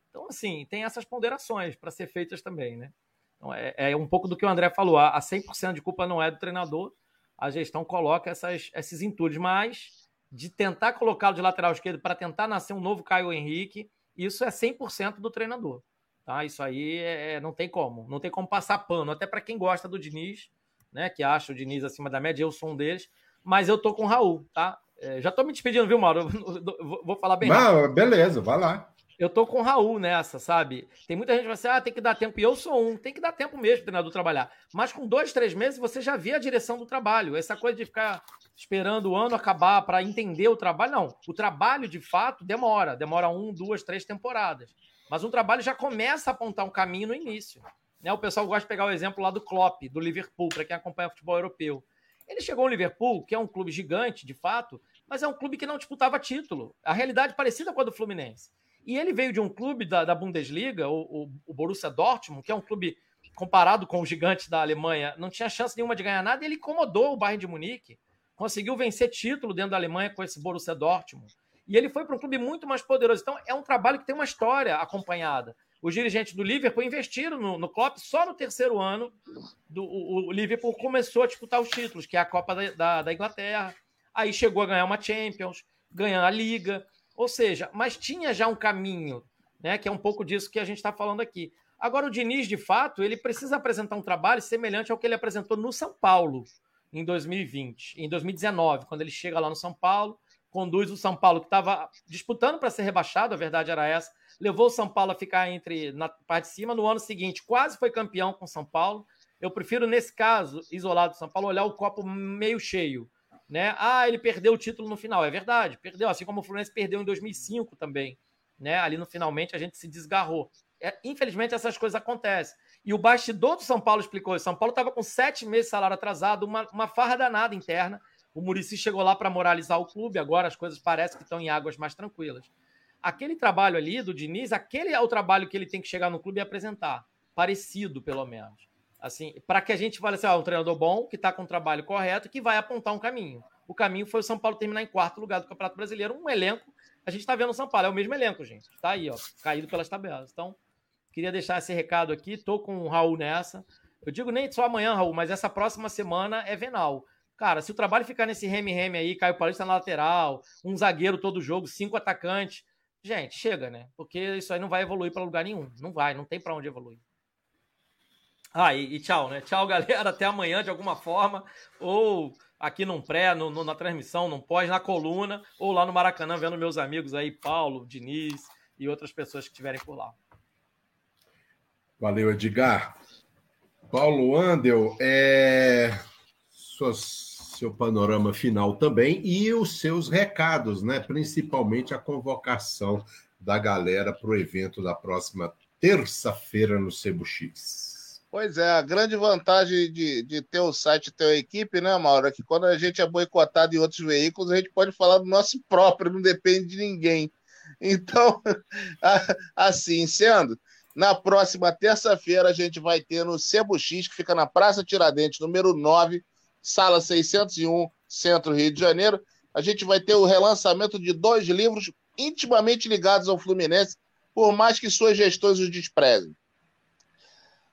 Então, assim, tem essas ponderações para ser feitas também, né? Então, é, é, um pouco do que o André falou: a 100% de culpa não é do treinador, a gestão coloca essas, esses entulhos, mas de tentar colocá-lo de lateral esquerdo para tentar nascer um novo Caio Henrique, isso é 100% do treinador. Tá? Isso aí é, é, não tem como. Não tem como passar pano. Até para quem gosta do Diniz, né? Que acha o Diniz acima da média, eu sou um deles. Mas eu tô com o Raul, tá? É, já tô me despedindo, viu, Mauro? vou falar bem. Não, beleza, vai lá. Eu tô com o Raul nessa, sabe? Tem muita gente que fala assim: ah, tem que dar tempo. E eu sou um, tem que dar tempo mesmo, treinador, trabalhar. Mas com dois, três meses, você já vê a direção do trabalho. Essa coisa de ficar esperando o ano acabar para entender o trabalho, não. O trabalho, de fato, demora. Demora um, duas, três temporadas. Mas um trabalho já começa a apontar um caminho no início. Né? O pessoal gosta de pegar o exemplo lá do Klopp, do Liverpool, para quem acompanha o futebol europeu. Ele chegou ao Liverpool, que é um clube gigante, de fato, mas é um clube que não disputava título. A realidade parecida com a do Fluminense. E ele veio de um clube da, da Bundesliga, o, o, o, Borussia Dortmund, que é um clube comparado com o gigante da Alemanha, não tinha chance nenhuma de ganhar nada, e ele incomodou o Bayern de Munique. Conseguiu vencer título dentro da Alemanha com esse Borussia Dortmund. E ele foi para um clube muito mais poderoso. Então, é um trabalho que tem uma história acompanhada. Os dirigentes do Liverpool investiram no, no Klopp só no terceiro ano. Do, o, o, Liverpool começou a disputar os títulos, que é a Copa da, da, da Inglaterra. Aí chegou a ganhar uma Champions, ganhar a Liga. Ou seja, mas tinha já um caminho, né? Que é um pouco disso que a gente está falando aqui. Agora, o Diniz, de fato, ele precisa apresentar um trabalho semelhante ao que ele apresentou no São Paulo em 2020, em 2019, quando ele chega lá no São Paulo conduz o São Paulo, que estava disputando para ser rebaixado, a verdade era essa, levou o São Paulo a ficar entre na parte de cima. No ano seguinte, quase foi campeão com o São Paulo. Eu prefiro, nesse caso, isolado do São Paulo, olhar o copo meio cheio. Né? Ah, ele perdeu o título no final. É verdade, perdeu, assim como o Fluminense perdeu em 2005 também. Né? Ali no finalmente a gente se desgarrou. É, infelizmente, essas coisas acontecem. E o bastidor do São Paulo explicou isso. São Paulo estava com sete meses de salário atrasado, uma, uma farra danada interna. O Murici chegou lá para moralizar o clube, agora as coisas parecem que estão em águas mais tranquilas. Aquele trabalho ali do Diniz, aquele é o trabalho que ele tem que chegar no clube e apresentar. Parecido, pelo menos. Assim, para que a gente fale assim, ah, um treinador bom, que está com o trabalho correto, que vai apontar um caminho. O caminho foi o São Paulo terminar em quarto lugar do Campeonato Brasileiro, um elenco. A gente está vendo o São Paulo, é o mesmo elenco, gente. Está aí, ó, caído pelas tabelas. Então, queria deixar esse recado aqui. Tô com o Raul nessa. Eu digo nem só amanhã, Raul, mas essa próxima semana é venal. Cara, se o trabalho ficar nesse reme-reme aí, Caio Paulista na lateral, um zagueiro todo jogo, cinco atacantes, gente, chega, né? Porque isso aí não vai evoluir para lugar nenhum. Não vai, não tem para onde evoluir. Ah, e, e, tchau, né? Tchau, galera. Até amanhã de alguma forma. Ou aqui num pré, no, no, na transmissão, num pós, na coluna, ou lá no Maracanã, vendo meus amigos aí, Paulo, Diniz e outras pessoas que estiverem por lá. Valeu, Edgar. Paulo Andel, é... suas seu panorama final também e os seus recados, né? Principalmente a convocação da galera para o evento da próxima terça-feira no Cebu X. Pois é, a grande vantagem de, de ter o site ter a equipe, né, Mauro, é que quando a gente é boicotado em outros veículos, a gente pode falar do nosso próprio, não depende de ninguém. Então, assim sendo, na próxima terça-feira a gente vai ter no Cebu X, que fica na Praça Tiradentes, número 9, sala 601, Centro Rio de Janeiro. A gente vai ter o relançamento de dois livros intimamente ligados ao Fluminense, por mais que suas gestões os desprezem.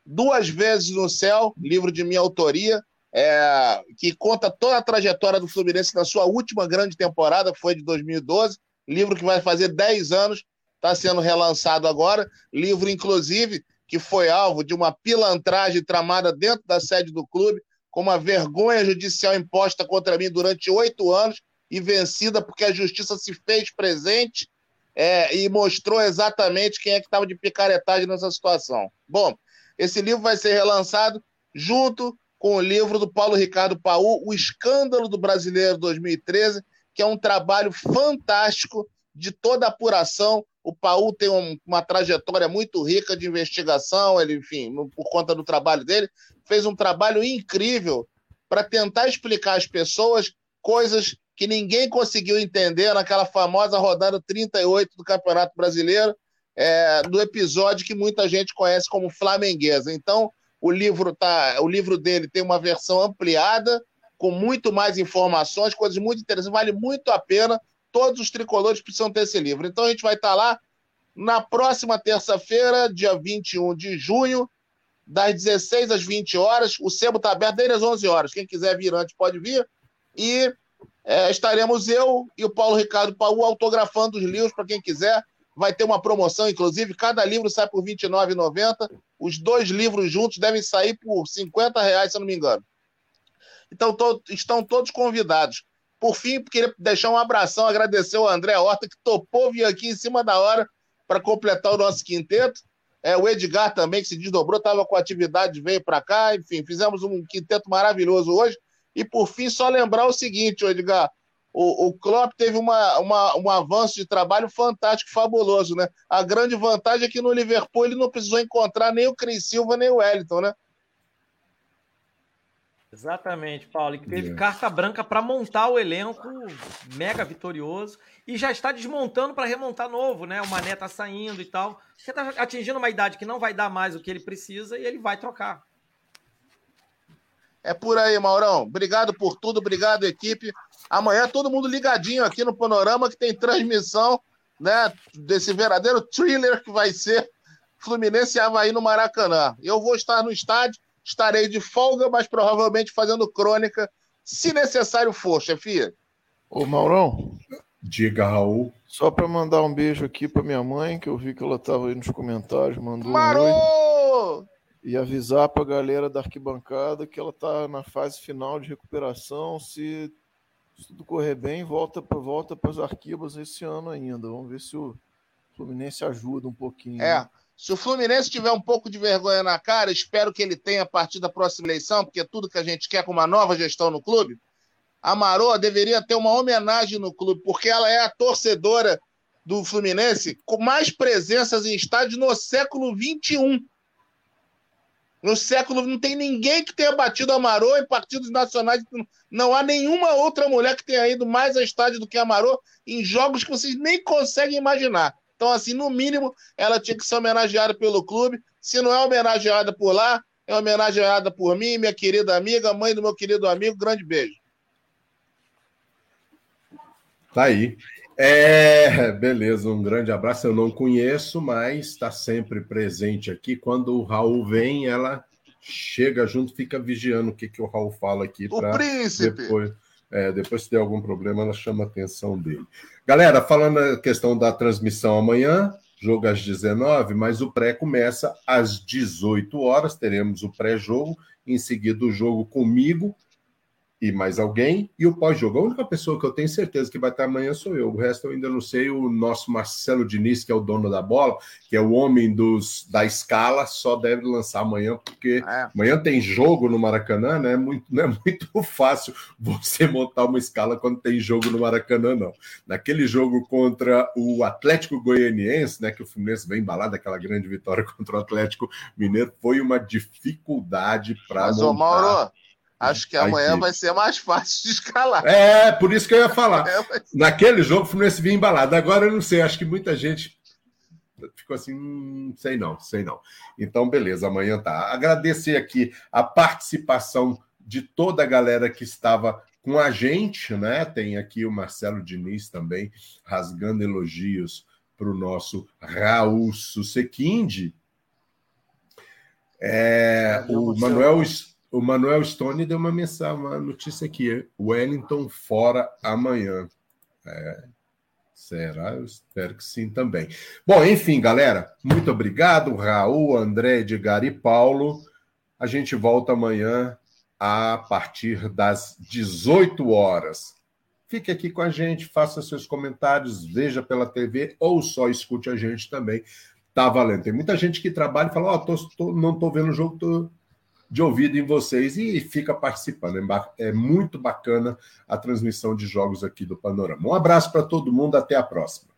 Duas vezes no céu, livro de minha autoria, é, que conta toda a trajetória do Fluminense na sua última grande temporada, que foi de 2012. Livro que vai fazer 10 anos, está sendo relançado agora. Livro, inclusive, que foi alvo de uma pilantragem tramada dentro da sede do clube, com uma vergonha judicial imposta contra mim durante oito anos e vencida porque a justiça se fez presente é, e mostrou exatamente quem é que estava de picaretagem nessa situação. Bom, esse livro vai ser relançado junto com o livro do Paulo Ricardo Paú, O Escândalo do Brasileiro 2013, que é um trabalho fantástico de toda a apuração. O Paú tem um, uma trajetória muito rica de investigação, ele, enfim, por conta do trabalho dele, fez um trabalho incrível para tentar explicar às pessoas coisas que ninguém conseguiu entender naquela famosa rodada 38 do Campeonato Brasileiro, é, do episódio que muita gente conhece como Flamenguesa. Então, o livro, tá, o livro dele tem uma versão ampliada, com muito mais informações, coisas muito interessantes, vale muito a pena. Todos os tricolores precisam ter esse livro. Então a gente vai estar lá na próxima terça-feira, dia 21 de junho, das 16 às 20 horas. O sebo está aberto desde as 11 horas. Quem quiser vir antes pode vir. E é, estaremos eu e o Paulo Ricardo Paú autografando os livros para quem quiser. Vai ter uma promoção, inclusive. Cada livro sai por R$ 29,90. Os dois livros juntos devem sair por 50 reais, se eu não me engano. Então, to estão todos convidados. Por fim, queria deixar um abração, agradecer ao André Horta, que topou vir aqui em cima da hora para completar o nosso quinteto. É, o Edgar também, que se desdobrou, estava com atividade, veio para cá. Enfim, fizemos um quinteto maravilhoso hoje. E, por fim, só lembrar o seguinte, Edgar, o, o Klopp teve uma, uma, um avanço de trabalho fantástico, fabuloso, né? A grande vantagem é que no Liverpool ele não precisou encontrar nem o Cris Silva, nem o Wellington, né? Exatamente, Paulo. E teve carta branca para montar o elenco mega vitorioso e já está desmontando para remontar novo, né? O Mané tá saindo e tal. Você está atingindo uma idade que não vai dar mais o que ele precisa e ele vai trocar. É por aí, Maurão. Obrigado por tudo, obrigado, equipe. Amanhã todo mundo ligadinho aqui no Panorama que tem transmissão, né, desse verdadeiro thriller que vai ser Fluminense e Havaí no Maracanã. Eu vou estar no estádio estarei de folga, mas provavelmente fazendo crônica, se necessário for, chefia. Ô, Maurão. Diga, Raul. Só para mandar um beijo aqui para minha mãe, que eu vi que ela estava aí nos comentários, mandou Marô! um oi. E avisar para a galera da arquibancada que ela está na fase final de recuperação. Se, se tudo correr bem, volta para volta as arquibas esse ano ainda. Vamos ver se o Fluminense ajuda um pouquinho. É. Né? Se o Fluminense tiver um pouco de vergonha na cara, espero que ele tenha a partir da próxima eleição, porque é tudo que a gente quer com uma nova gestão no clube. A Marô deveria ter uma homenagem no clube, porque ela é a torcedora do Fluminense com mais presenças em estádio no século XXI. No século não tem ninguém que tenha batido a Marô em partidos nacionais. Não há nenhuma outra mulher que tenha ido mais a estádio do que a Marô em jogos que vocês nem conseguem imaginar. Então, assim, no mínimo, ela tinha que ser homenageada pelo clube. Se não é homenageada por lá, é homenageada por mim, minha querida amiga, mãe do meu querido amigo. Grande beijo. Tá aí. É, beleza, um grande abraço. Eu não conheço, mas está sempre presente aqui. Quando o Raul vem, ela chega junto, fica vigiando o que, que o Raul fala aqui. O príncipe! Depois, é, depois, se der algum problema, ela chama a atenção dele. Galera, falando a questão da transmissão amanhã, jogo às 19, mas o pré começa às 18 horas. Teremos o pré-jogo, em seguida o jogo comigo e mais alguém, e o pós-jogo. A única pessoa que eu tenho certeza que vai estar amanhã sou eu. O resto eu ainda não sei. O nosso Marcelo Diniz, que é o dono da bola, que é o homem dos, da escala, só deve lançar amanhã, porque é. amanhã tem jogo no Maracanã, né? Muito, não é muito fácil você montar uma escala quando tem jogo no Maracanã, não. Naquele jogo contra o Atlético Goianiense, né? Que o Fluminense vem embalado, aquela grande vitória contra o Atlético Mineiro, foi uma dificuldade para montar. Ô, Mauro, Acho que amanhã vai ser mais fácil de escalar. É, por isso que eu ia falar. É, mas... Naquele jogo, o Fluminense vinha embalado. Agora eu não sei, acho que muita gente ficou assim, hum, sei não, sei não. Então, beleza, amanhã tá. Agradecer aqui a participação de toda a galera que estava com a gente, né? Tem aqui o Marcelo Diniz também, rasgando elogios para o nosso Raul Susequinde. É, o Manuel. O Manuel Stone deu uma mensagem, uma notícia aqui. Wellington fora amanhã. É, será? Eu espero que sim também. Bom, enfim, galera, muito obrigado, Raul, André, Edgar e Paulo. A gente volta amanhã a partir das 18 horas. Fique aqui com a gente, faça seus comentários, veja pela TV ou só escute a gente também. Tá valendo. Tem muita gente que trabalha e fala: Ó, oh, não estou vendo o jogo, tô de ouvido em vocês e fica participando. É, é muito bacana a transmissão de jogos aqui do Panorama. Um abraço para todo mundo, até a próxima.